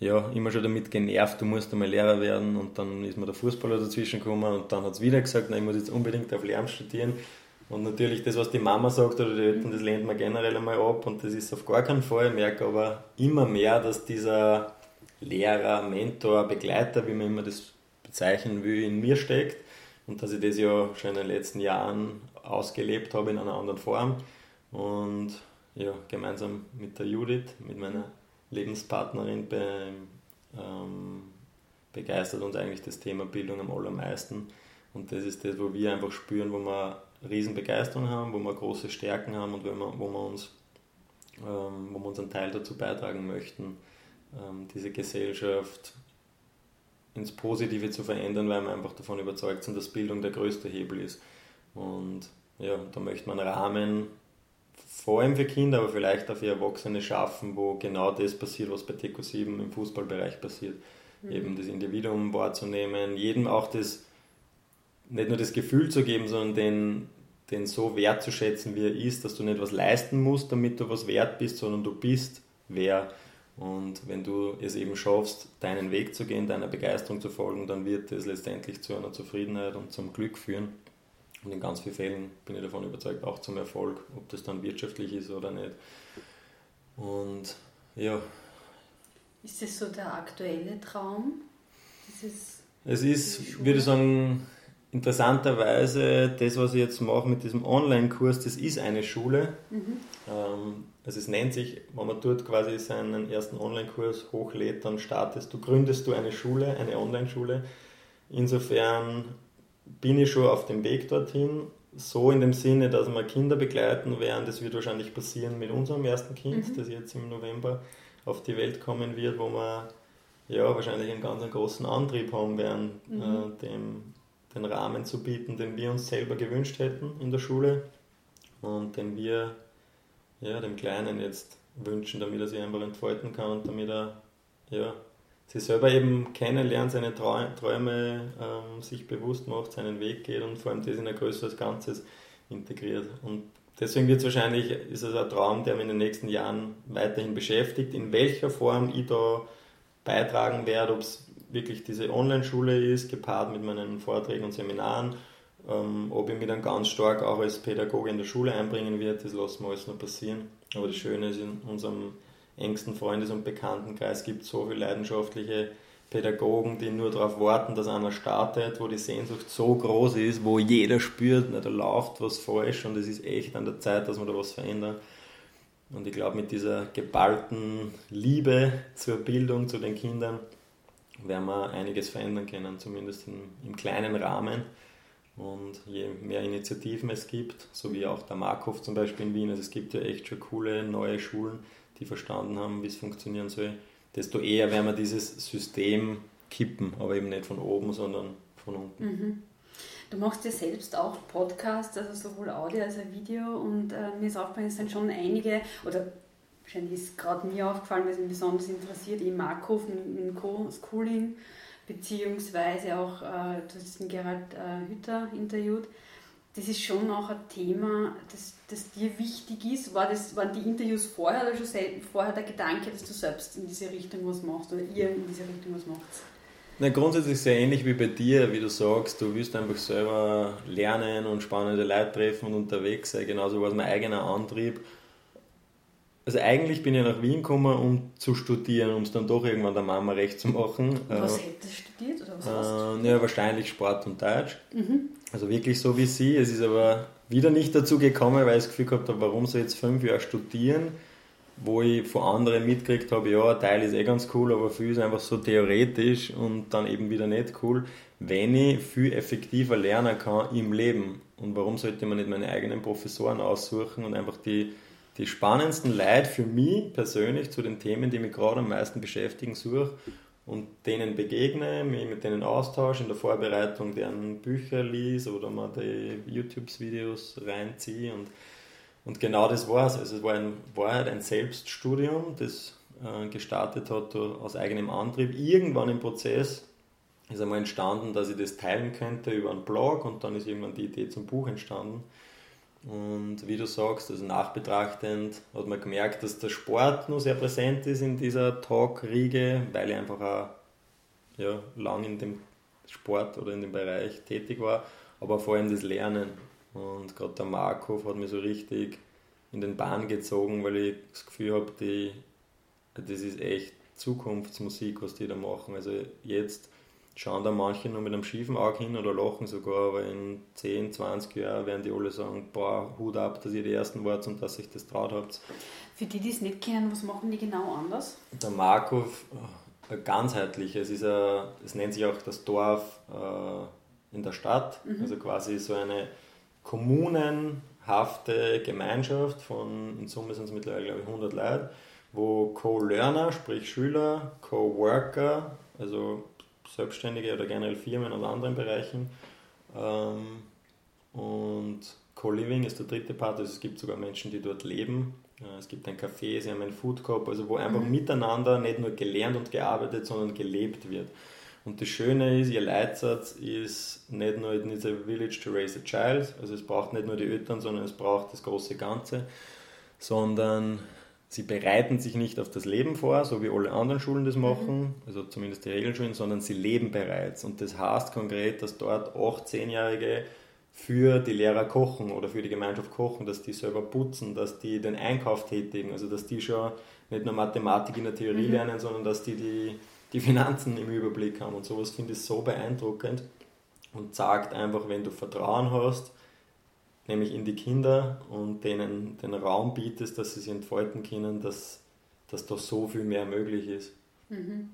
ja, immer schon damit genervt, du musst einmal Lehrer werden. Und dann ist mir der Fußballer dazwischen gekommen und dann hat es wieder gesagt, nein, ich muss jetzt unbedingt auf Lärm studieren. Und natürlich das, was die Mama sagt oder die Eltern, das lehnt man generell einmal ab und das ist auf gar keinen Fall. Ich merke aber immer mehr, dass dieser Lehrer, Mentor, Begleiter, wie man immer das bezeichnen will, in mir steckt und dass ich das ja schon in den letzten Jahren ausgelebt habe in einer anderen Form. Und ja, gemeinsam mit der Judith, mit meiner Lebenspartnerin, be, ähm, begeistert uns eigentlich das Thema Bildung am allermeisten. Und das ist das, wo wir einfach spüren, wo wir Riesenbegeisterung haben, wo wir große Stärken haben und wenn wir, wo, wir uns, ähm, wo wir unseren Teil dazu beitragen möchten, ähm, diese Gesellschaft ins Positive zu verändern, weil wir einfach davon überzeugt sind, dass Bildung der größte Hebel ist. Und ja, da möchte man Rahmen vor allem für Kinder, aber vielleicht auch für Erwachsene schaffen, wo genau das passiert, was bei Teco 7 im Fußballbereich passiert. Mhm. Eben das Individuum wahrzunehmen, jedem auch das nicht nur das Gefühl zu geben, sondern den, den so wertzuschätzen, wie er ist, dass du nicht was leisten musst, damit du was wert bist, sondern du bist wer. Und wenn du es eben schaffst, deinen Weg zu gehen, deiner Begeisterung zu folgen, dann wird es letztendlich zu einer Zufriedenheit und zum Glück führen. Und in ganz vielen Fällen bin ich davon überzeugt, auch zum Erfolg, ob das dann wirtschaftlich ist oder nicht. Und ja. Ist das so der aktuelle Traum? Dieses, es ist, würde ich sagen, interessanterweise, das, was ich jetzt mache mit diesem Online-Kurs, das ist eine Schule. Mhm. Ähm, also es nennt sich, wenn man dort quasi seinen ersten Online-Kurs hochlädt, dann startest du, gründest du eine Schule, eine Online-Schule. Insofern bin ich schon auf dem Weg dorthin. So in dem Sinne, dass wir Kinder begleiten werden. Das wird wahrscheinlich passieren mit unserem ersten Kind, mhm. das jetzt im November auf die Welt kommen wird, wo wir ja, wahrscheinlich einen ganz großen Antrieb haben werden, mhm. äh, dem den Rahmen zu bieten, den wir uns selber gewünscht hätten in der Schule und den wir ja, dem Kleinen jetzt wünschen, damit er sich einfach entfalten kann und damit er ja, sich selber eben kennenlernt, seine Träume ähm, sich bewusst macht, seinen Weg geht und vor allem das in ein größeres Ganzes integriert. Und deswegen wird es wahrscheinlich, ist es ein Traum, der mich in den nächsten Jahren weiterhin beschäftigt, in welcher Form ich da beitragen werde, ob es wirklich diese Online-Schule ist, gepaart mit meinen Vorträgen und Seminaren, ähm, ob ich mich dann ganz stark auch als Pädagoge in der Schule einbringen werde, das lassen wir alles noch passieren. Aber das Schöne ist, in unserem engsten Freundes- und Bekanntenkreis gibt es so viele leidenschaftliche Pädagogen, die nur darauf warten, dass einer startet, wo die Sehnsucht so groß ist, wo jeder spürt, na, da läuft was falsch und es ist echt an der Zeit, dass wir da was verändern. Und ich glaube, mit dieser geballten Liebe zur Bildung, zu den Kindern, werden wir einiges verändern können, zumindest im, im kleinen Rahmen. Und je mehr Initiativen es gibt, so wie auch der Markov zum Beispiel in Wien, also es gibt ja echt schon coole neue Schulen, die verstanden haben, wie es funktionieren soll, desto eher werden wir dieses System kippen, aber eben nicht von oben, sondern von unten. Mhm. Du machst ja selbst auch Podcasts, also sowohl Audio als auch Video und äh, mir ist aufgefallen, es sind schon einige, oder wahrscheinlich ist gerade mir aufgefallen, es mich besonders interessiert, eben Markov mit Co-Schooling beziehungsweise auch, äh, du hast den Gerald äh, Hütter interviewt. Das ist schon auch ein Thema, das, das dir wichtig ist. War das, waren die Interviews vorher oder schon vorher der Gedanke, dass du selbst in diese Richtung was machst oder ihr in diese Richtung was macht? Na, grundsätzlich sehr ähnlich wie bei dir, wie du sagst, du willst einfach selber lernen und spannende Leute treffen und unterwegs sein. Genauso war es mein eigener Antrieb also eigentlich bin ich nach Wien gekommen, um zu studieren, um es dann doch irgendwann der Mama recht zu machen. Was äh, hättest du studiert oder was hast du? Ja, wahrscheinlich Sport und Deutsch. Mhm. Also wirklich so wie sie. Es ist aber wieder nicht dazu gekommen, weil ich das Gefühl gehabt habe, warum soll ich jetzt fünf Jahre studieren, wo ich von anderen mitgekriegt habe, ja, ein Teil ist eh ganz cool, aber viel ist einfach so theoretisch und dann eben wieder nicht cool, wenn ich viel effektiver lernen kann im Leben. Und warum sollte man nicht meine eigenen Professoren aussuchen und einfach die die spannendsten Leute für mich persönlich zu den Themen, die mich gerade am meisten beschäftigen, suche und denen begegne, mich mit denen austausche, in der Vorbereitung deren Bücher lies oder mal die YouTube-Videos reinziehe und, und genau das war es. Also es war ein, war halt ein Selbststudium, das äh, gestartet hat aus eigenem Antrieb. Irgendwann im Prozess ist einmal entstanden, dass ich das teilen könnte über einen Blog und dann ist irgendwann die Idee zum Buch entstanden. Und wie du sagst, also nachbetrachtend hat man gemerkt, dass der Sport nur sehr präsent ist in dieser Talk-Riege, weil ich einfach auch ja, lang in dem Sport oder in dem Bereich tätig war, aber vor allem das Lernen. Und gerade der Markov hat mich so richtig in den Bahn gezogen, weil ich das Gefühl habe, das ist echt Zukunftsmusik, was die da machen. Also jetzt schauen da manche nur mit einem schiefen Auge hin oder lachen sogar, aber in 10, 20 Jahren werden die alle sagen, boah, Hut ab, dass ihr die Ersten wart und dass ich das traut habt. Für die, die es nicht kennen, was machen die genau anders? Der Markov, äh, ganzheitlich, es, ist ein, es nennt sich auch das Dorf äh, in der Stadt, mhm. also quasi so eine kommunenhafte Gemeinschaft von, in Summe sind es mittlerweile glaube ich 100 Leute, wo Co-Learner, sprich Schüler, Co-Worker, also Selbstständige oder generell Firmen aus anderen Bereichen. Ähm, und Co-Living ist der dritte Part, also es gibt sogar Menschen, die dort leben. Äh, es gibt ein Café, sie haben einen Food Corp, also wo einfach mhm. miteinander nicht nur gelernt und gearbeitet, sondern gelebt wird. Und das Schöne ist, ihr Leitsatz ist nicht nur in a village to raise a child, also es braucht nicht nur die Eltern, sondern es braucht das große Ganze, sondern Sie bereiten sich nicht auf das Leben vor, so wie alle anderen Schulen das machen, mhm. also zumindest die Regelschulen, sondern sie leben bereits. Und das heißt konkret, dass dort 18-Jährige für die Lehrer kochen oder für die Gemeinschaft kochen, dass die selber putzen, dass die den Einkauf tätigen, also dass die schon nicht nur Mathematik in der Theorie mhm. lernen, sondern dass die, die die Finanzen im Überblick haben. Und sowas finde ich so beeindruckend und sagt einfach, wenn du Vertrauen hast, nämlich in die Kinder und denen den Raum bietest, dass sie sich entfalten können, dass, dass da so viel mehr möglich ist. Mhm.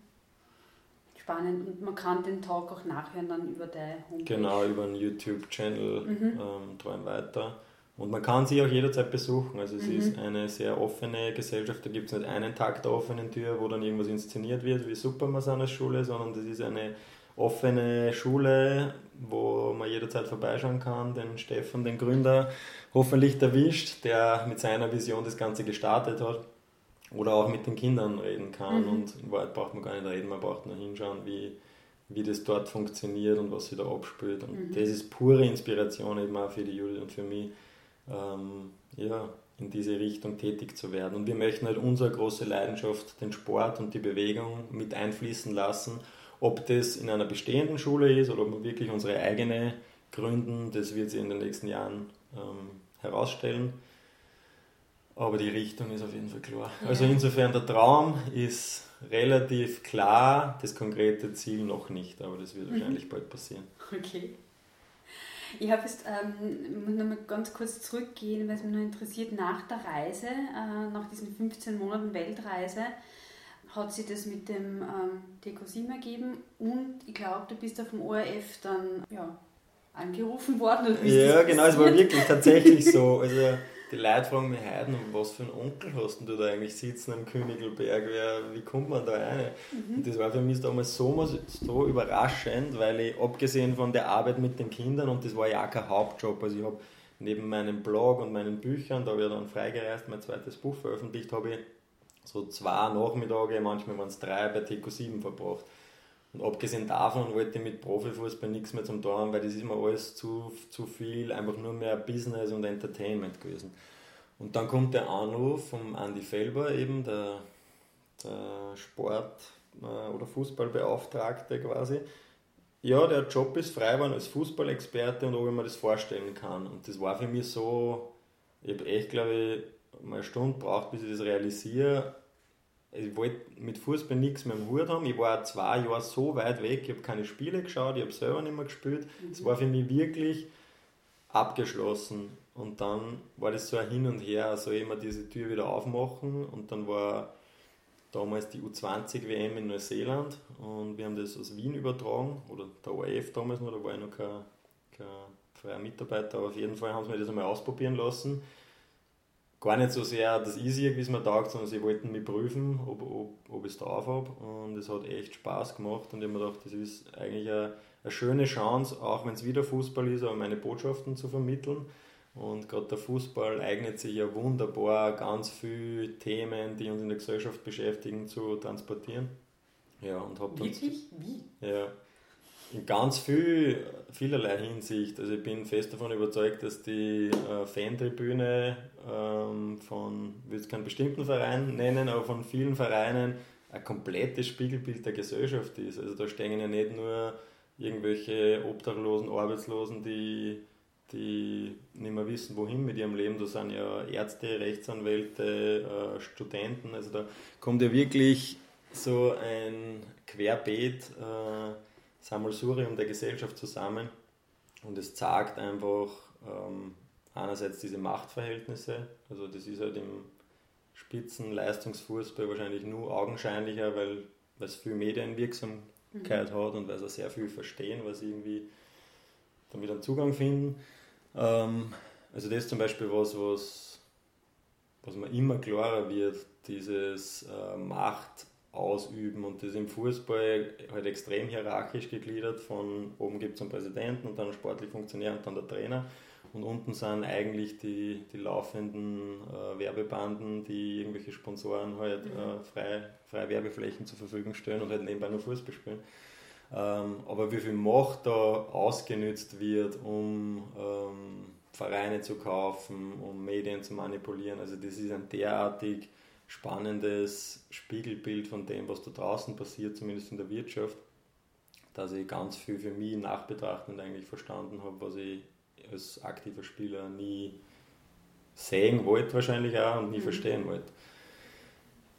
Spannend. Und man kann den Talk auch nachhören dann über der Homepage. Genau, über einen YouTube-Channel mhm. ähm, Träum weiter. Und man kann sie auch jederzeit besuchen. Also es mhm. ist eine sehr offene Gesellschaft. Da gibt es nicht einen Tag der offenen Tür, wo dann irgendwas inszeniert wird, wie super man seine Schule, sondern das ist eine offene Schule, wo man jederzeit vorbeischauen kann, den Stefan, den Gründer, hoffentlich erwischt, der mit seiner Vision das Ganze gestartet hat. Oder auch mit den Kindern reden kann. Mhm. Und in Wahrheit braucht man gar nicht reden, man braucht nur hinschauen, wie, wie das dort funktioniert und was sich da abspielt. Und mhm. das ist pure Inspiration eben auch für die Judith und für mich, ähm, ja, in diese Richtung tätig zu werden. Und wir möchten halt unsere große Leidenschaft, den Sport und die Bewegung mit einfließen lassen ob das in einer bestehenden Schule ist oder ob wir wirklich unsere eigene gründen, das wird sich in den nächsten Jahren ähm, herausstellen. Aber die Richtung ist auf jeden Fall klar. Ja. Also insofern der Traum ist relativ klar, das konkrete Ziel noch nicht, aber das wird mhm. wahrscheinlich bald passieren. Okay. Ich habe jetzt, ähm, muss nochmal ganz kurz zurückgehen, weil es mich nur interessiert, nach der Reise, äh, nach diesen 15 Monaten Weltreise, hat sie das mit dem ähm, Decosim ergeben und ich glaube, du bist auf dem ORF dann ja, angerufen worden. Ja, genau, es war wirklich tatsächlich so. Also die Leute fragen mich heute, was für einen Onkel hast du da eigentlich sitzen am Königelberg? Wer, wie kommt man da rein? Mhm. Und das war für mich damals so, so überraschend, weil ich abgesehen von der Arbeit mit den Kindern und das war ja auch kein Hauptjob, also ich habe neben meinem Blog und meinen Büchern, da habe ich dann freigereist, mein zweites Buch veröffentlicht, habe ich so zwei Nachmittage, manchmal waren es drei bei Teco 7 verbracht. Und abgesehen davon wollte ich mit Profifußball nichts mehr zum tun, weil das ist mir alles zu, zu viel, einfach nur mehr Business und Entertainment gewesen. Und dann kommt der Anruf vom Andy Felber, eben der, der Sport- äh, oder Fußballbeauftragte quasi. Ja, der Job ist frei geworden als Fußballexperte und ob ich mir das vorstellen kann. Und das war für mich so, ich habe echt, glaube ich, mal eine Stunde braucht, bis ich das realisiere. Ich wollte mit Fußball nichts mehr im Hut haben. Ich war zwei Jahre so weit weg, ich habe keine Spiele geschaut, ich habe selber nicht mehr gespielt. Es war für mich wirklich abgeschlossen. Und dann war das so ein Hin und Her, also immer diese Tür wieder aufmachen. Und dann war damals die U20-WM in Neuseeland und wir haben das aus Wien übertragen, oder der ORF damals noch, da war ich noch kein, kein freier Mitarbeiter, aber auf jeden Fall haben sie mir das einmal ausprobieren lassen gar nicht so sehr das Easy, wie es mir taugt, sondern sie wollten mich prüfen, ob, ob, ob ich es drauf habe. Und es hat echt Spaß gemacht und ich habe mir gedacht, das ist eigentlich eine, eine schöne Chance, auch wenn es wieder Fußball ist, aber meine Botschaften zu vermitteln. Und gerade der Fußball eignet sich ja wunderbar, ganz viele Themen, die uns in der Gesellschaft beschäftigen, zu transportieren. Ja, und hab Wirklich? Wie? Ja, in ganz viel, vielerlei Hinsicht. Also ich bin fest davon überzeugt, dass die äh, Fantribüne ähm, von, ich will jetzt keinen bestimmten Verein nennen, aber von vielen Vereinen ein komplettes Spiegelbild der Gesellschaft ist. Also da stehen ja nicht nur irgendwelche Obdachlosen, Arbeitslosen, die, die nicht mehr wissen, wohin mit ihrem Leben. Da sind ja Ärzte, Rechtsanwälte, äh, Studenten. Also da kommt ja wirklich so ein Querbeet. Äh, Sammelsurium der Gesellschaft zusammen und es zeigt einfach ähm, einerseits diese Machtverhältnisse, also das ist halt im Spitzenleistungsfußball wahrscheinlich nur augenscheinlicher, weil, es viel Medienwirksamkeit mhm. hat und weil sie sehr viel verstehen, was sie irgendwie damit einen Zugang finden. Ähm, also das ist zum Beispiel was, was, was mir immer klarer wird, dieses äh, Macht ausüben und das im Fußball halt extrem hierarchisch gegliedert. Von oben gibt es einen Präsidenten und dann einen sportlichen Funktionär und dann der Trainer. Und unten sind eigentlich die, die laufenden äh, Werbebanden, die irgendwelche Sponsoren halt mhm. äh, frei, freie Werbeflächen zur Verfügung stellen und halt nebenbei nur Fußball spielen. Ähm, aber wie viel Macht da ausgenützt wird, um ähm, Vereine zu kaufen, um Medien zu manipulieren, also das ist ein derartig spannendes Spiegelbild von dem, was da draußen passiert, zumindest in der Wirtschaft, dass ich ganz viel für mich nachbetrachtend eigentlich verstanden habe, was ich als aktiver Spieler nie sehen wollte wahrscheinlich auch und nie mhm. verstehen wollte.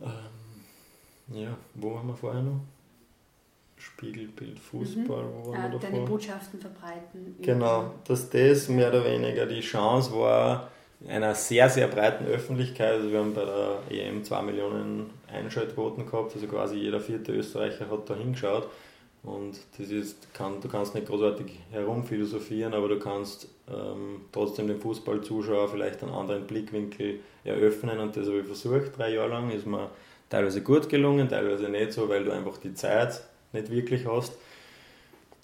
Ähm, ja, wo waren wir vorher noch? Spiegelbild Fußball, mhm. wo waren ah, wir davor? Deine Botschaften verbreiten. Genau, dass das mehr oder weniger die Chance war, einer sehr, sehr breiten Öffentlichkeit. Also wir haben bei der EM 2 Millionen Einschaltquoten gehabt, also quasi jeder vierte Österreicher hat da hingeschaut. Und das ist, kann, du kannst nicht großartig herumphilosophieren, aber du kannst ähm, trotzdem dem Fußballzuschauer vielleicht einen anderen Blickwinkel eröffnen und das habe ich versucht, drei Jahre lang. Ist mir teilweise gut gelungen, teilweise nicht so, weil du einfach die Zeit nicht wirklich hast.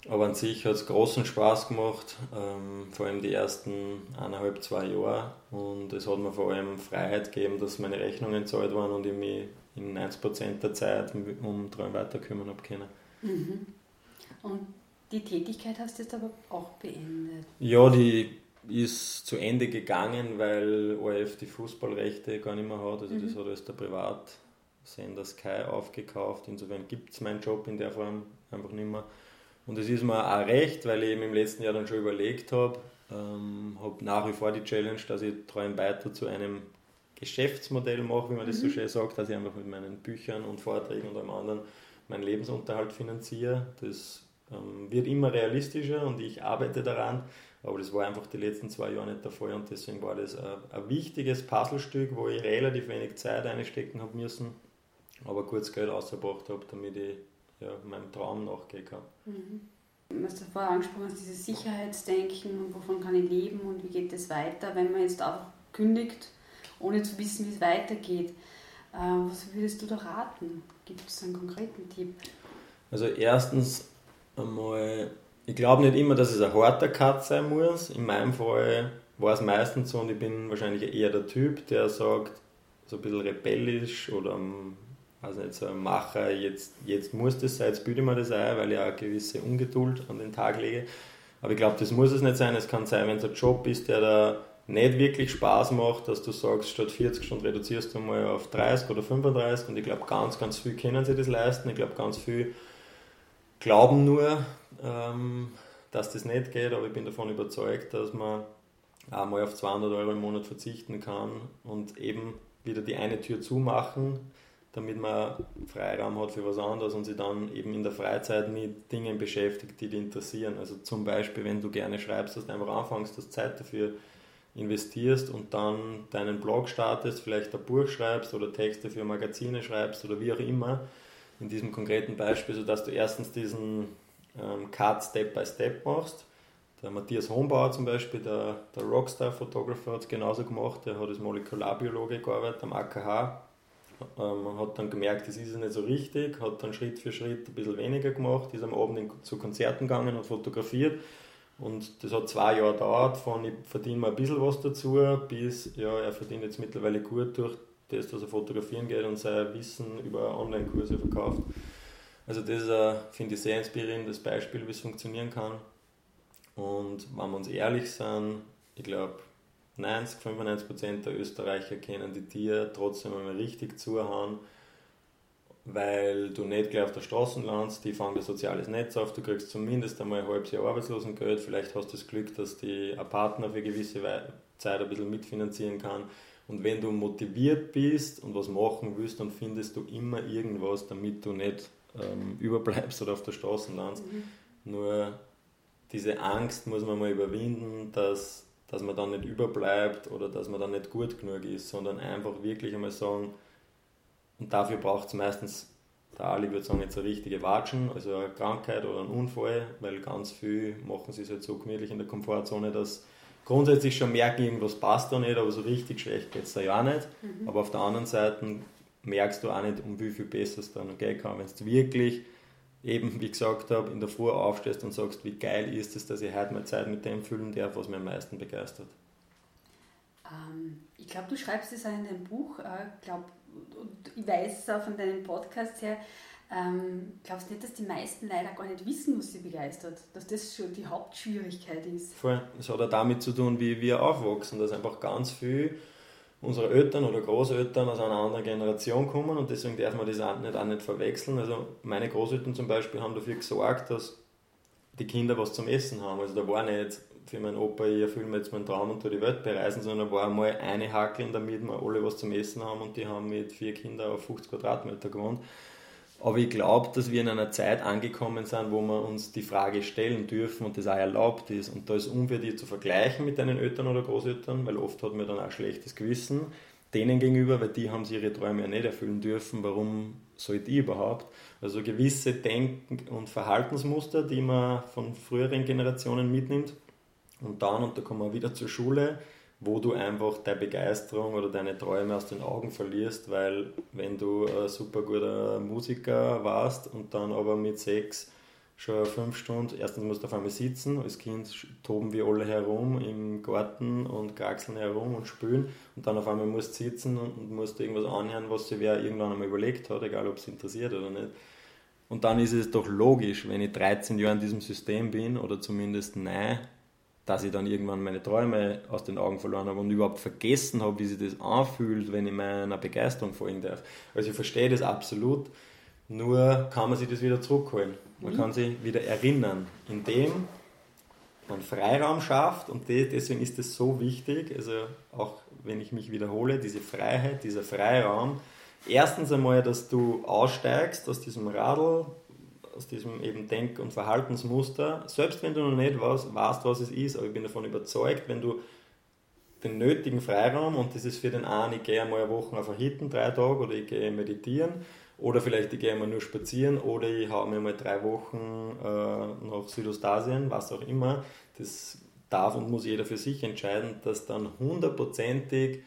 Aber an sich hat es großen Spaß gemacht, ähm, vor allem die ersten eineinhalb, zwei Jahre. Und es hat mir vor allem Freiheit gegeben, dass meine Rechnungen zahlt waren und ich mich in 90% der Zeit um daran weiter kümmern habe können. Mhm. Und die Tätigkeit hast du jetzt aber auch beendet? Ja, die ist zu Ende gegangen, weil ORF die Fußballrechte gar nicht mehr hat. Also mhm. das hat jetzt der Privatsender Sky aufgekauft. Insofern gibt es meinen Job in der Form einfach nicht mehr. Und es ist mir auch recht, weil ich eben im letzten Jahr dann schon überlegt habe, ähm, habe nach wie vor die Challenge, dass ich träume weiter zu einem Geschäftsmodell mache, wie man das so mhm. schön sagt, dass ich einfach mit meinen Büchern und Vorträgen und allem anderen meinen Lebensunterhalt finanziere. Das ähm, wird immer realistischer und ich arbeite daran, aber das war einfach die letzten zwei Jahre nicht der Fall und deswegen war das ein, ein wichtiges Puzzlestück, wo ich relativ wenig Zeit einstecken habe müssen, aber kurz Geld ausgebracht habe, damit ich ja, meinem Traum nachgehen kann. Mhm. Was du vorher angesprochen hast, dieses Sicherheitsdenken und wovon kann ich leben und wie geht es weiter, wenn man jetzt einfach kündigt, ohne zu wissen, wie es weitergeht. Äh, was würdest du da raten? Gibt es einen konkreten Tipp? Also erstens einmal, ich glaube nicht immer, dass es ein harter Cut sein muss. In meinem Fall war es meistens so und ich bin wahrscheinlich eher der Typ, der sagt, so ein bisschen rebellisch oder also nicht so ein Macher, jetzt, jetzt muss das sein, jetzt bilde ich mir das ein, weil ich auch eine gewisse Ungeduld an den Tag lege. Aber ich glaube, das muss es nicht sein. Es kann sein, wenn es ein Job ist, der da nicht wirklich Spaß macht, dass du sagst, statt 40 Stunden reduzierst du mal auf 30 oder 35 und ich glaube, ganz, ganz viel können sie das leisten. Ich glaube, ganz viel glauben nur, ähm, dass das nicht geht, aber ich bin davon überzeugt, dass man auch mal auf 200 Euro im Monat verzichten kann und eben wieder die eine Tür zumachen damit man Freiraum hat für was anderes und sich dann eben in der Freizeit mit Dingen beschäftigt, die dich interessieren. Also zum Beispiel, wenn du gerne schreibst, dass du einfach anfängst, dass Zeit dafür investierst und dann deinen Blog startest, vielleicht ein Buch schreibst oder Texte für Magazine schreibst oder wie auch immer, in diesem konkreten Beispiel, sodass du erstens diesen ähm, Cut Step by Step machst. Der Matthias Hombauer zum Beispiel, der, der Rockstar-Photographer, hat es genauso gemacht. Der hat als Molekularbiologe gearbeitet am AKH ähm, hat dann gemerkt, das ist nicht so richtig, hat dann Schritt für Schritt ein bisschen weniger gemacht, ist am Abend zu Konzerten gegangen und fotografiert. Und das hat zwei Jahre gedauert, von ich verdiene mal ein bisschen was dazu, bis ja, er verdient jetzt mittlerweile gut durch das, dass er fotografieren geht und sein Wissen über Online-Kurse verkauft. Also das ist, finde ich, sehr inspirierendes Beispiel, wie es funktionieren kann. Und wenn wir uns ehrlich sind, ich glaube, 90, 95% der Österreicher kennen die Tiere trotzdem einmal richtig zuhauen, weil du nicht gleich auf der Straße landest, die fangen ein soziales Netz auf, du kriegst zumindest einmal ein halbes Jahr Arbeitslosengeld, vielleicht hast du das Glück, dass die ein Partner für gewisse Zeit ein bisschen mitfinanzieren kann. Und wenn du motiviert bist und was machen willst, dann findest du immer irgendwas, damit du nicht ähm, überbleibst oder auf der Straße landest. Mhm. Nur diese Angst muss man mal überwinden, dass dass man dann nicht überbleibt oder dass man dann nicht gut genug ist, sondern einfach wirklich einmal sagen, und dafür braucht es meistens, der Ali würde sagen, jetzt eine richtige Watschen, also eine Krankheit oder einen Unfall, weil ganz viel machen sie es halt so gemütlich in der Komfortzone, dass grundsätzlich schon merken, irgendwas passt da nicht, aber so richtig schlecht geht es da ja auch nicht. Mhm. Aber auf der anderen Seite merkst du auch nicht, um wie viel besser es dann gehen kann, wenn es wirklich eben, wie gesagt habe, in der Früh aufstehst und sagst, wie geil ist es, dass ich heute mal Zeit mit dem füllen darf, was mir am meisten begeistert. Ähm, ich glaube, du schreibst es auch in deinem Buch, äh, glaub, und ich weiß es auch von deinem Podcast her, ähm, glaubst du nicht, dass die meisten leider gar nicht wissen, was sie begeistert? Dass das schon die Hauptschwierigkeit ist? Voll. Es hat auch damit zu tun, wie wir aufwachsen, dass einfach ganz viel unsere Eltern oder Großeltern aus einer anderen Generation kommen und deswegen darf man das auch nicht, auch nicht verwechseln. Also meine Großeltern zum Beispiel haben dafür gesorgt, dass die Kinder was zum Essen haben. Also da war nicht für meinen Opa, ich erfülle mir jetzt meinen Traum und die Welt bereisen, sondern da war einmal eine Hackeln, damit wir alle was zum Essen haben und die haben mit vier Kindern auf 50 Quadratmeter gewohnt. Aber ich glaube, dass wir in einer Zeit angekommen sind, wo wir uns die Frage stellen dürfen und das auch erlaubt ist. Und da ist unfair, die zu vergleichen mit deinen Eltern oder Großeltern, weil oft hat man dann auch schlechtes Gewissen denen gegenüber, weil die haben sich ihre Träume ja nicht erfüllen dürfen. Warum sollte ich überhaupt? Also gewisse Denken- und Verhaltensmuster, die man von früheren Generationen mitnimmt. Und dann, und da kommen wir wieder zur Schule, wo du einfach deine Begeisterung oder deine Träume aus den Augen verlierst, weil wenn du ein super guter Musiker warst und dann aber mit sechs schon fünf Stunden, erstens musst du auf einmal sitzen, als Kind toben wir alle herum im Garten und kraxeln herum und spülen und dann auf einmal musst du sitzen und musst irgendwas anhören, was sich wer irgendwann einmal überlegt hat, egal ob es interessiert oder nicht. Und dann ist es doch logisch, wenn ich 13 Jahre in diesem System bin oder zumindest nein, dass ich dann irgendwann meine Träume aus den Augen verloren habe und überhaupt vergessen habe, wie sich das anfühlt, wenn ich meiner Begeisterung folgen darf. Also ich verstehe das absolut, nur kann man sich das wieder zurückholen. Man mhm. kann sich wieder erinnern, indem man Freiraum schafft und deswegen ist es so wichtig, also auch wenn ich mich wiederhole, diese Freiheit, dieser Freiraum, erstens einmal, dass du aussteigst aus diesem Radl, aus diesem eben Denk- und Verhaltensmuster, selbst wenn du noch nicht weißt, was es ist, aber ich bin davon überzeugt, wenn du den nötigen Freiraum, und das ist für den einen, ich gehe einmal eine Woche auf Hitten, drei Tage, oder ich gehe meditieren, oder vielleicht ich gehe einmal nur spazieren, oder ich haue mir mal drei Wochen äh, nach Südostasien, was auch immer, das darf und muss jeder für sich entscheiden, dass dann hundertprozentig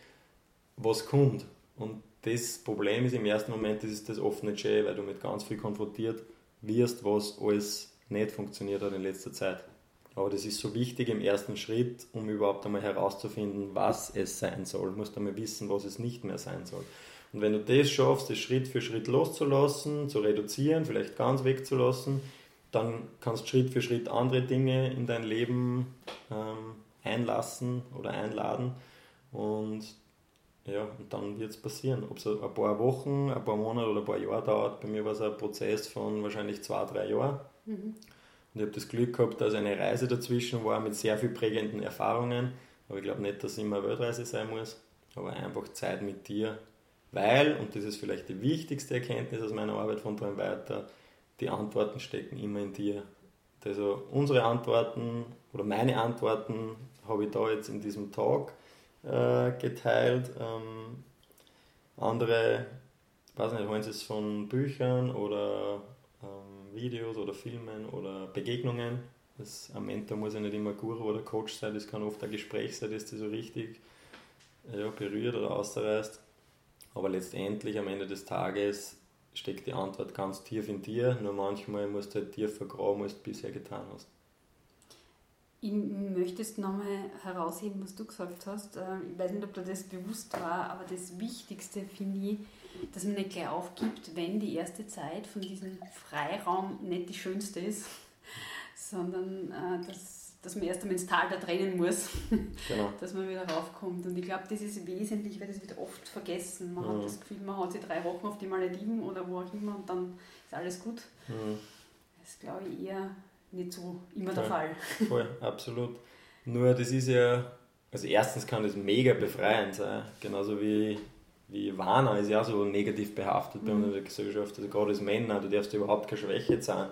was kommt. Und das Problem ist im ersten Moment, das ist das offene schön, weil du mit ganz viel konfrontiert wirst, was alles nicht funktioniert hat in letzter Zeit. Aber das ist so wichtig im ersten Schritt, um überhaupt einmal herauszufinden, was es sein soll. Du musst einmal wissen, was es nicht mehr sein soll. Und wenn du das schaffst, das Schritt für Schritt loszulassen, zu reduzieren, vielleicht ganz wegzulassen, dann kannst du Schritt für Schritt andere Dinge in dein Leben ähm, einlassen oder einladen. Und ja, und dann wird es passieren. Ob es ein paar Wochen, ein paar Monate oder ein paar Jahre dauert, bei mir war es ein Prozess von wahrscheinlich zwei, drei Jahren. Mhm. Und ich habe das Glück gehabt, dass eine Reise dazwischen war mit sehr viel prägenden Erfahrungen. Aber ich glaube nicht, dass es immer eine Weltreise sein muss, aber einfach Zeit mit dir. Weil, und das ist vielleicht die wichtigste Erkenntnis aus meiner Arbeit von Träum weiter, die Antworten stecken immer in dir. Also unsere Antworten oder meine Antworten habe ich da jetzt in diesem Talk äh, geteilt. Ähm, andere, weiß nicht, holen sie es von Büchern oder ähm, Videos oder Filmen oder Begegnungen. Das, ein Mentor muss ja nicht immer Guru oder Coach sein, das kann oft ein Gespräch sein, das dich so richtig ja, berührt oder ausreißt. Aber letztendlich am Ende des Tages steckt die Antwort ganz tief in dir, nur manchmal musst du halt tiefer graben, als du bisher getan hast. Ich möchte nochmal herausheben, was du gesagt hast. Äh, ich weiß nicht, ob dir das bewusst war, aber das Wichtigste finde ich, dass man nicht gleich aufgibt, wenn die erste Zeit von diesem Freiraum nicht die schönste ist, sondern äh, dass, dass man erst einmal ins Tal da trennen muss, genau. dass man wieder raufkommt. Und ich glaube, das ist wesentlich, weil das wird oft vergessen. Man mhm. hat das Gefühl, man hat sich drei Wochen auf die Malediven oder wo auch immer und dann ist alles gut. Mhm. Das ist, glaube ich, eher nicht so immer der Fall. Voll, absolut. Nur das ist ja, also erstens kann das mega befreiend sein, genauso wie, wie Warner ist ja auch so negativ behaftet mhm. bei uns in der Gesellschaft, also gerade als Männer, du darfst überhaupt keine Schwäche sein.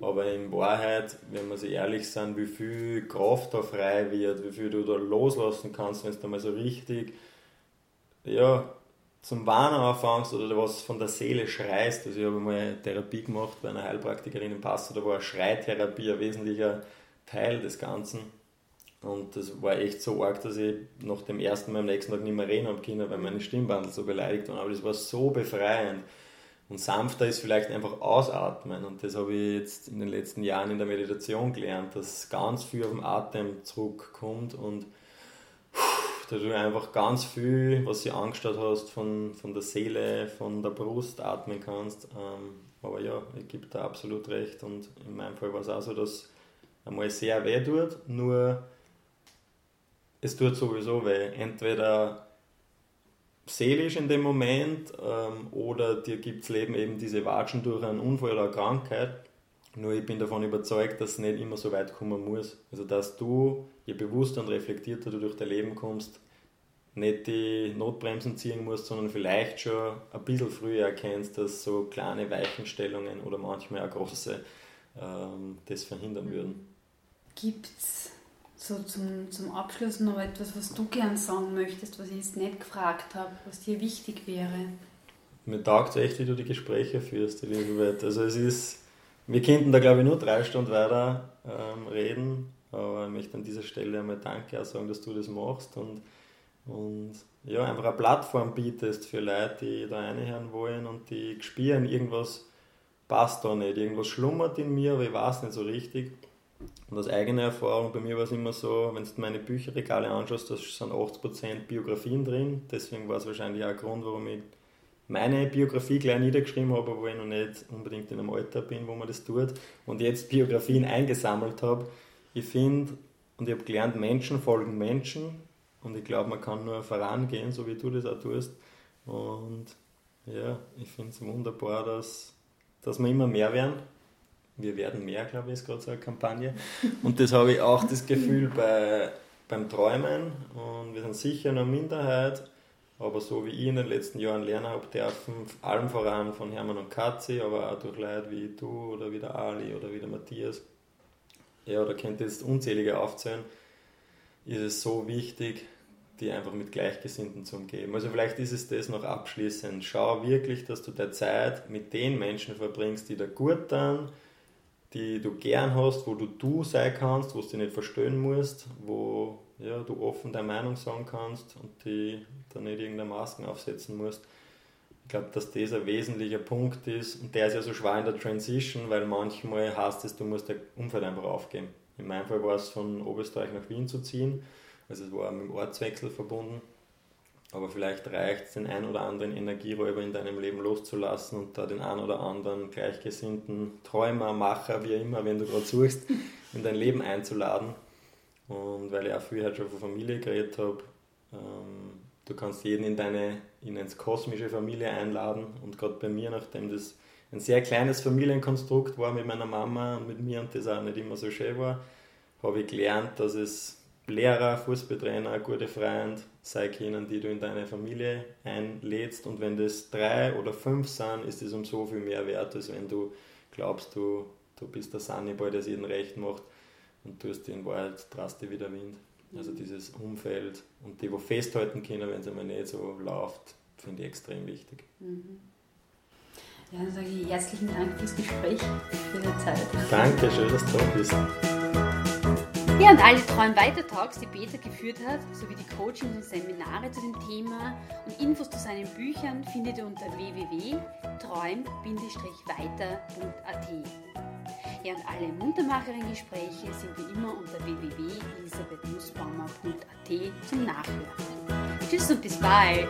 Aber in Wahrheit, wenn wir sich ehrlich sind, wie viel Kraft da frei wird, wie viel du da loslassen kannst, wenn es da mal so richtig ja, zum Warnen anfängst oder was von der Seele schreist. Also ich habe mal Therapie gemacht bei einer Heilpraktikerin in Passau, da war Schreitherapie ein wesentlicher Teil des Ganzen. Und das war echt so arg, dass ich nach dem ersten Mal am nächsten Tag nicht mehr reden habe können, weil meine Stimmbandel so beleidigt waren. Aber das war so befreiend. Und sanfter ist vielleicht einfach ausatmen. Und das habe ich jetzt in den letzten Jahren in der Meditation gelernt, dass ganz viel auf den Atem zurückkommt und da du einfach ganz viel, was du angeschaut hast, von, von der Seele, von der Brust atmen kannst. Ähm, aber ja, ich gebe da absolut recht und in meinem Fall war es auch so, dass einmal sehr weh tut, nur es tut sowieso weh. Entweder seelisch in dem Moment ähm, oder dir gibt das Leben eben diese Watschen durch einen Unfall oder eine Krankheit. Nur ich bin davon überzeugt, dass es nicht immer so weit kommen muss. Also dass du, je bewusster und reflektierter du durch dein Leben kommst, nicht die Notbremsen ziehen musst, sondern vielleicht schon ein bisschen früher erkennst, dass so kleine Weichenstellungen oder manchmal auch große ähm, das verhindern würden. Gibt es so zum, zum Abschluss noch etwas, was du gern sagen möchtest, was ich jetzt nicht gefragt habe, was dir wichtig wäre? Mir taugt es echt, wie du die Gespräche führst, Elisabeth. Also es ist wir könnten da glaube ich nur drei Stunden weiter ähm, reden, aber ich möchte an dieser Stelle einmal Danke auch sagen, dass du das machst und, und ja, einfach eine Plattform bietest für Leute, die da reinhören wollen und die spüren, irgendwas passt da nicht. Irgendwas schlummert in mir, aber ich weiß nicht so richtig. Und aus eigener Erfahrung, bei mir war es immer so, wenn du meine Bücherregale anschaust, da sind 80% Biografien drin. Deswegen war es wahrscheinlich auch ein Grund, warum ich meine Biografie gleich niedergeschrieben habe, wo ich noch nicht unbedingt in einem Alter bin, wo man das tut. Und jetzt Biografien eingesammelt habe. Ich finde, und ich habe gelernt, Menschen folgen Menschen. Und ich glaube, man kann nur vorangehen, so wie du das auch tust. Und ja, ich finde es wunderbar, dass, dass wir immer mehr werden. Wir werden mehr, glaube ich, ist gerade so eine Kampagne. Und das habe ich auch das Gefühl bei, beim Träumen. Und wir sind sicher eine Minderheit, aber so wie ich in den letzten Jahren lernen habe dürfen, allem voran von Hermann und Katzi, aber auch durch Leute wie du oder wie der Ali oder wie der Matthias, ja, da könnt ihr jetzt unzählige aufzählen, ist es so wichtig, die einfach mit Gleichgesinnten zu umgeben. Also vielleicht ist es das noch abschließend. Schau wirklich, dass du deine Zeit mit den Menschen verbringst, die dir gut tun, die du gern hast, wo du du sein kannst, wo du dich nicht verstehen musst, wo ja, du offen deine Meinung sagen kannst und die dann nicht irgendeine Masken aufsetzen musst. Ich glaube, dass das ein wesentlicher Punkt ist und der ist ja so schwer in der Transition, weil manchmal heißt es, du musst dein Umfeld einfach aufgeben. In meinem Fall war es von Oberösterreich nach Wien zu ziehen, also es war mit dem Ortswechsel verbunden. Aber vielleicht reicht es, den ein oder anderen Energieräuber in deinem Leben loszulassen und da den ein oder anderen gleichgesinnten Träumer, Macher, wie immer, wenn du gerade suchst, in dein Leben einzuladen. Und weil ich auch früher halt schon von Familie geredet habe, ähm, du kannst jeden in deine in ins kosmische Familie einladen. Und gerade bei mir, nachdem das ein sehr kleines Familienkonstrukt war mit meiner Mama und mit mir und das auch nicht immer so schön war, habe ich gelernt, dass es Lehrer, Fußballtrainer, gute Freund sein können, die du in deine Familie einlädst. Und wenn das drei oder fünf sind, ist es um so viel mehr wert, als wenn du glaubst, du, du bist der Sunnyboy, der es jedem recht macht und tust in Wahrheit, drast dir wieder Wind. Also dieses Umfeld und die, wo festhalten können, wenn es einmal nicht so läuft, finde ich extrem wichtig. Mhm. Ja, dann sage ich herzlichen Dank fürs Gespräch, für die Zeit. Danke, schön, dass du da bist. Ja, und alle Träum weiter Talks, die Peter geführt hat, sowie die Coachings und Seminare zu dem Thema und Infos zu seinen Büchern findet ihr unter www.träum-weiter.at. Ja, und alle Muntermacherin-Gespräche sind wie immer unter www.elisabethnussbaumer.at zum Nachhören. Tschüss und bis bald!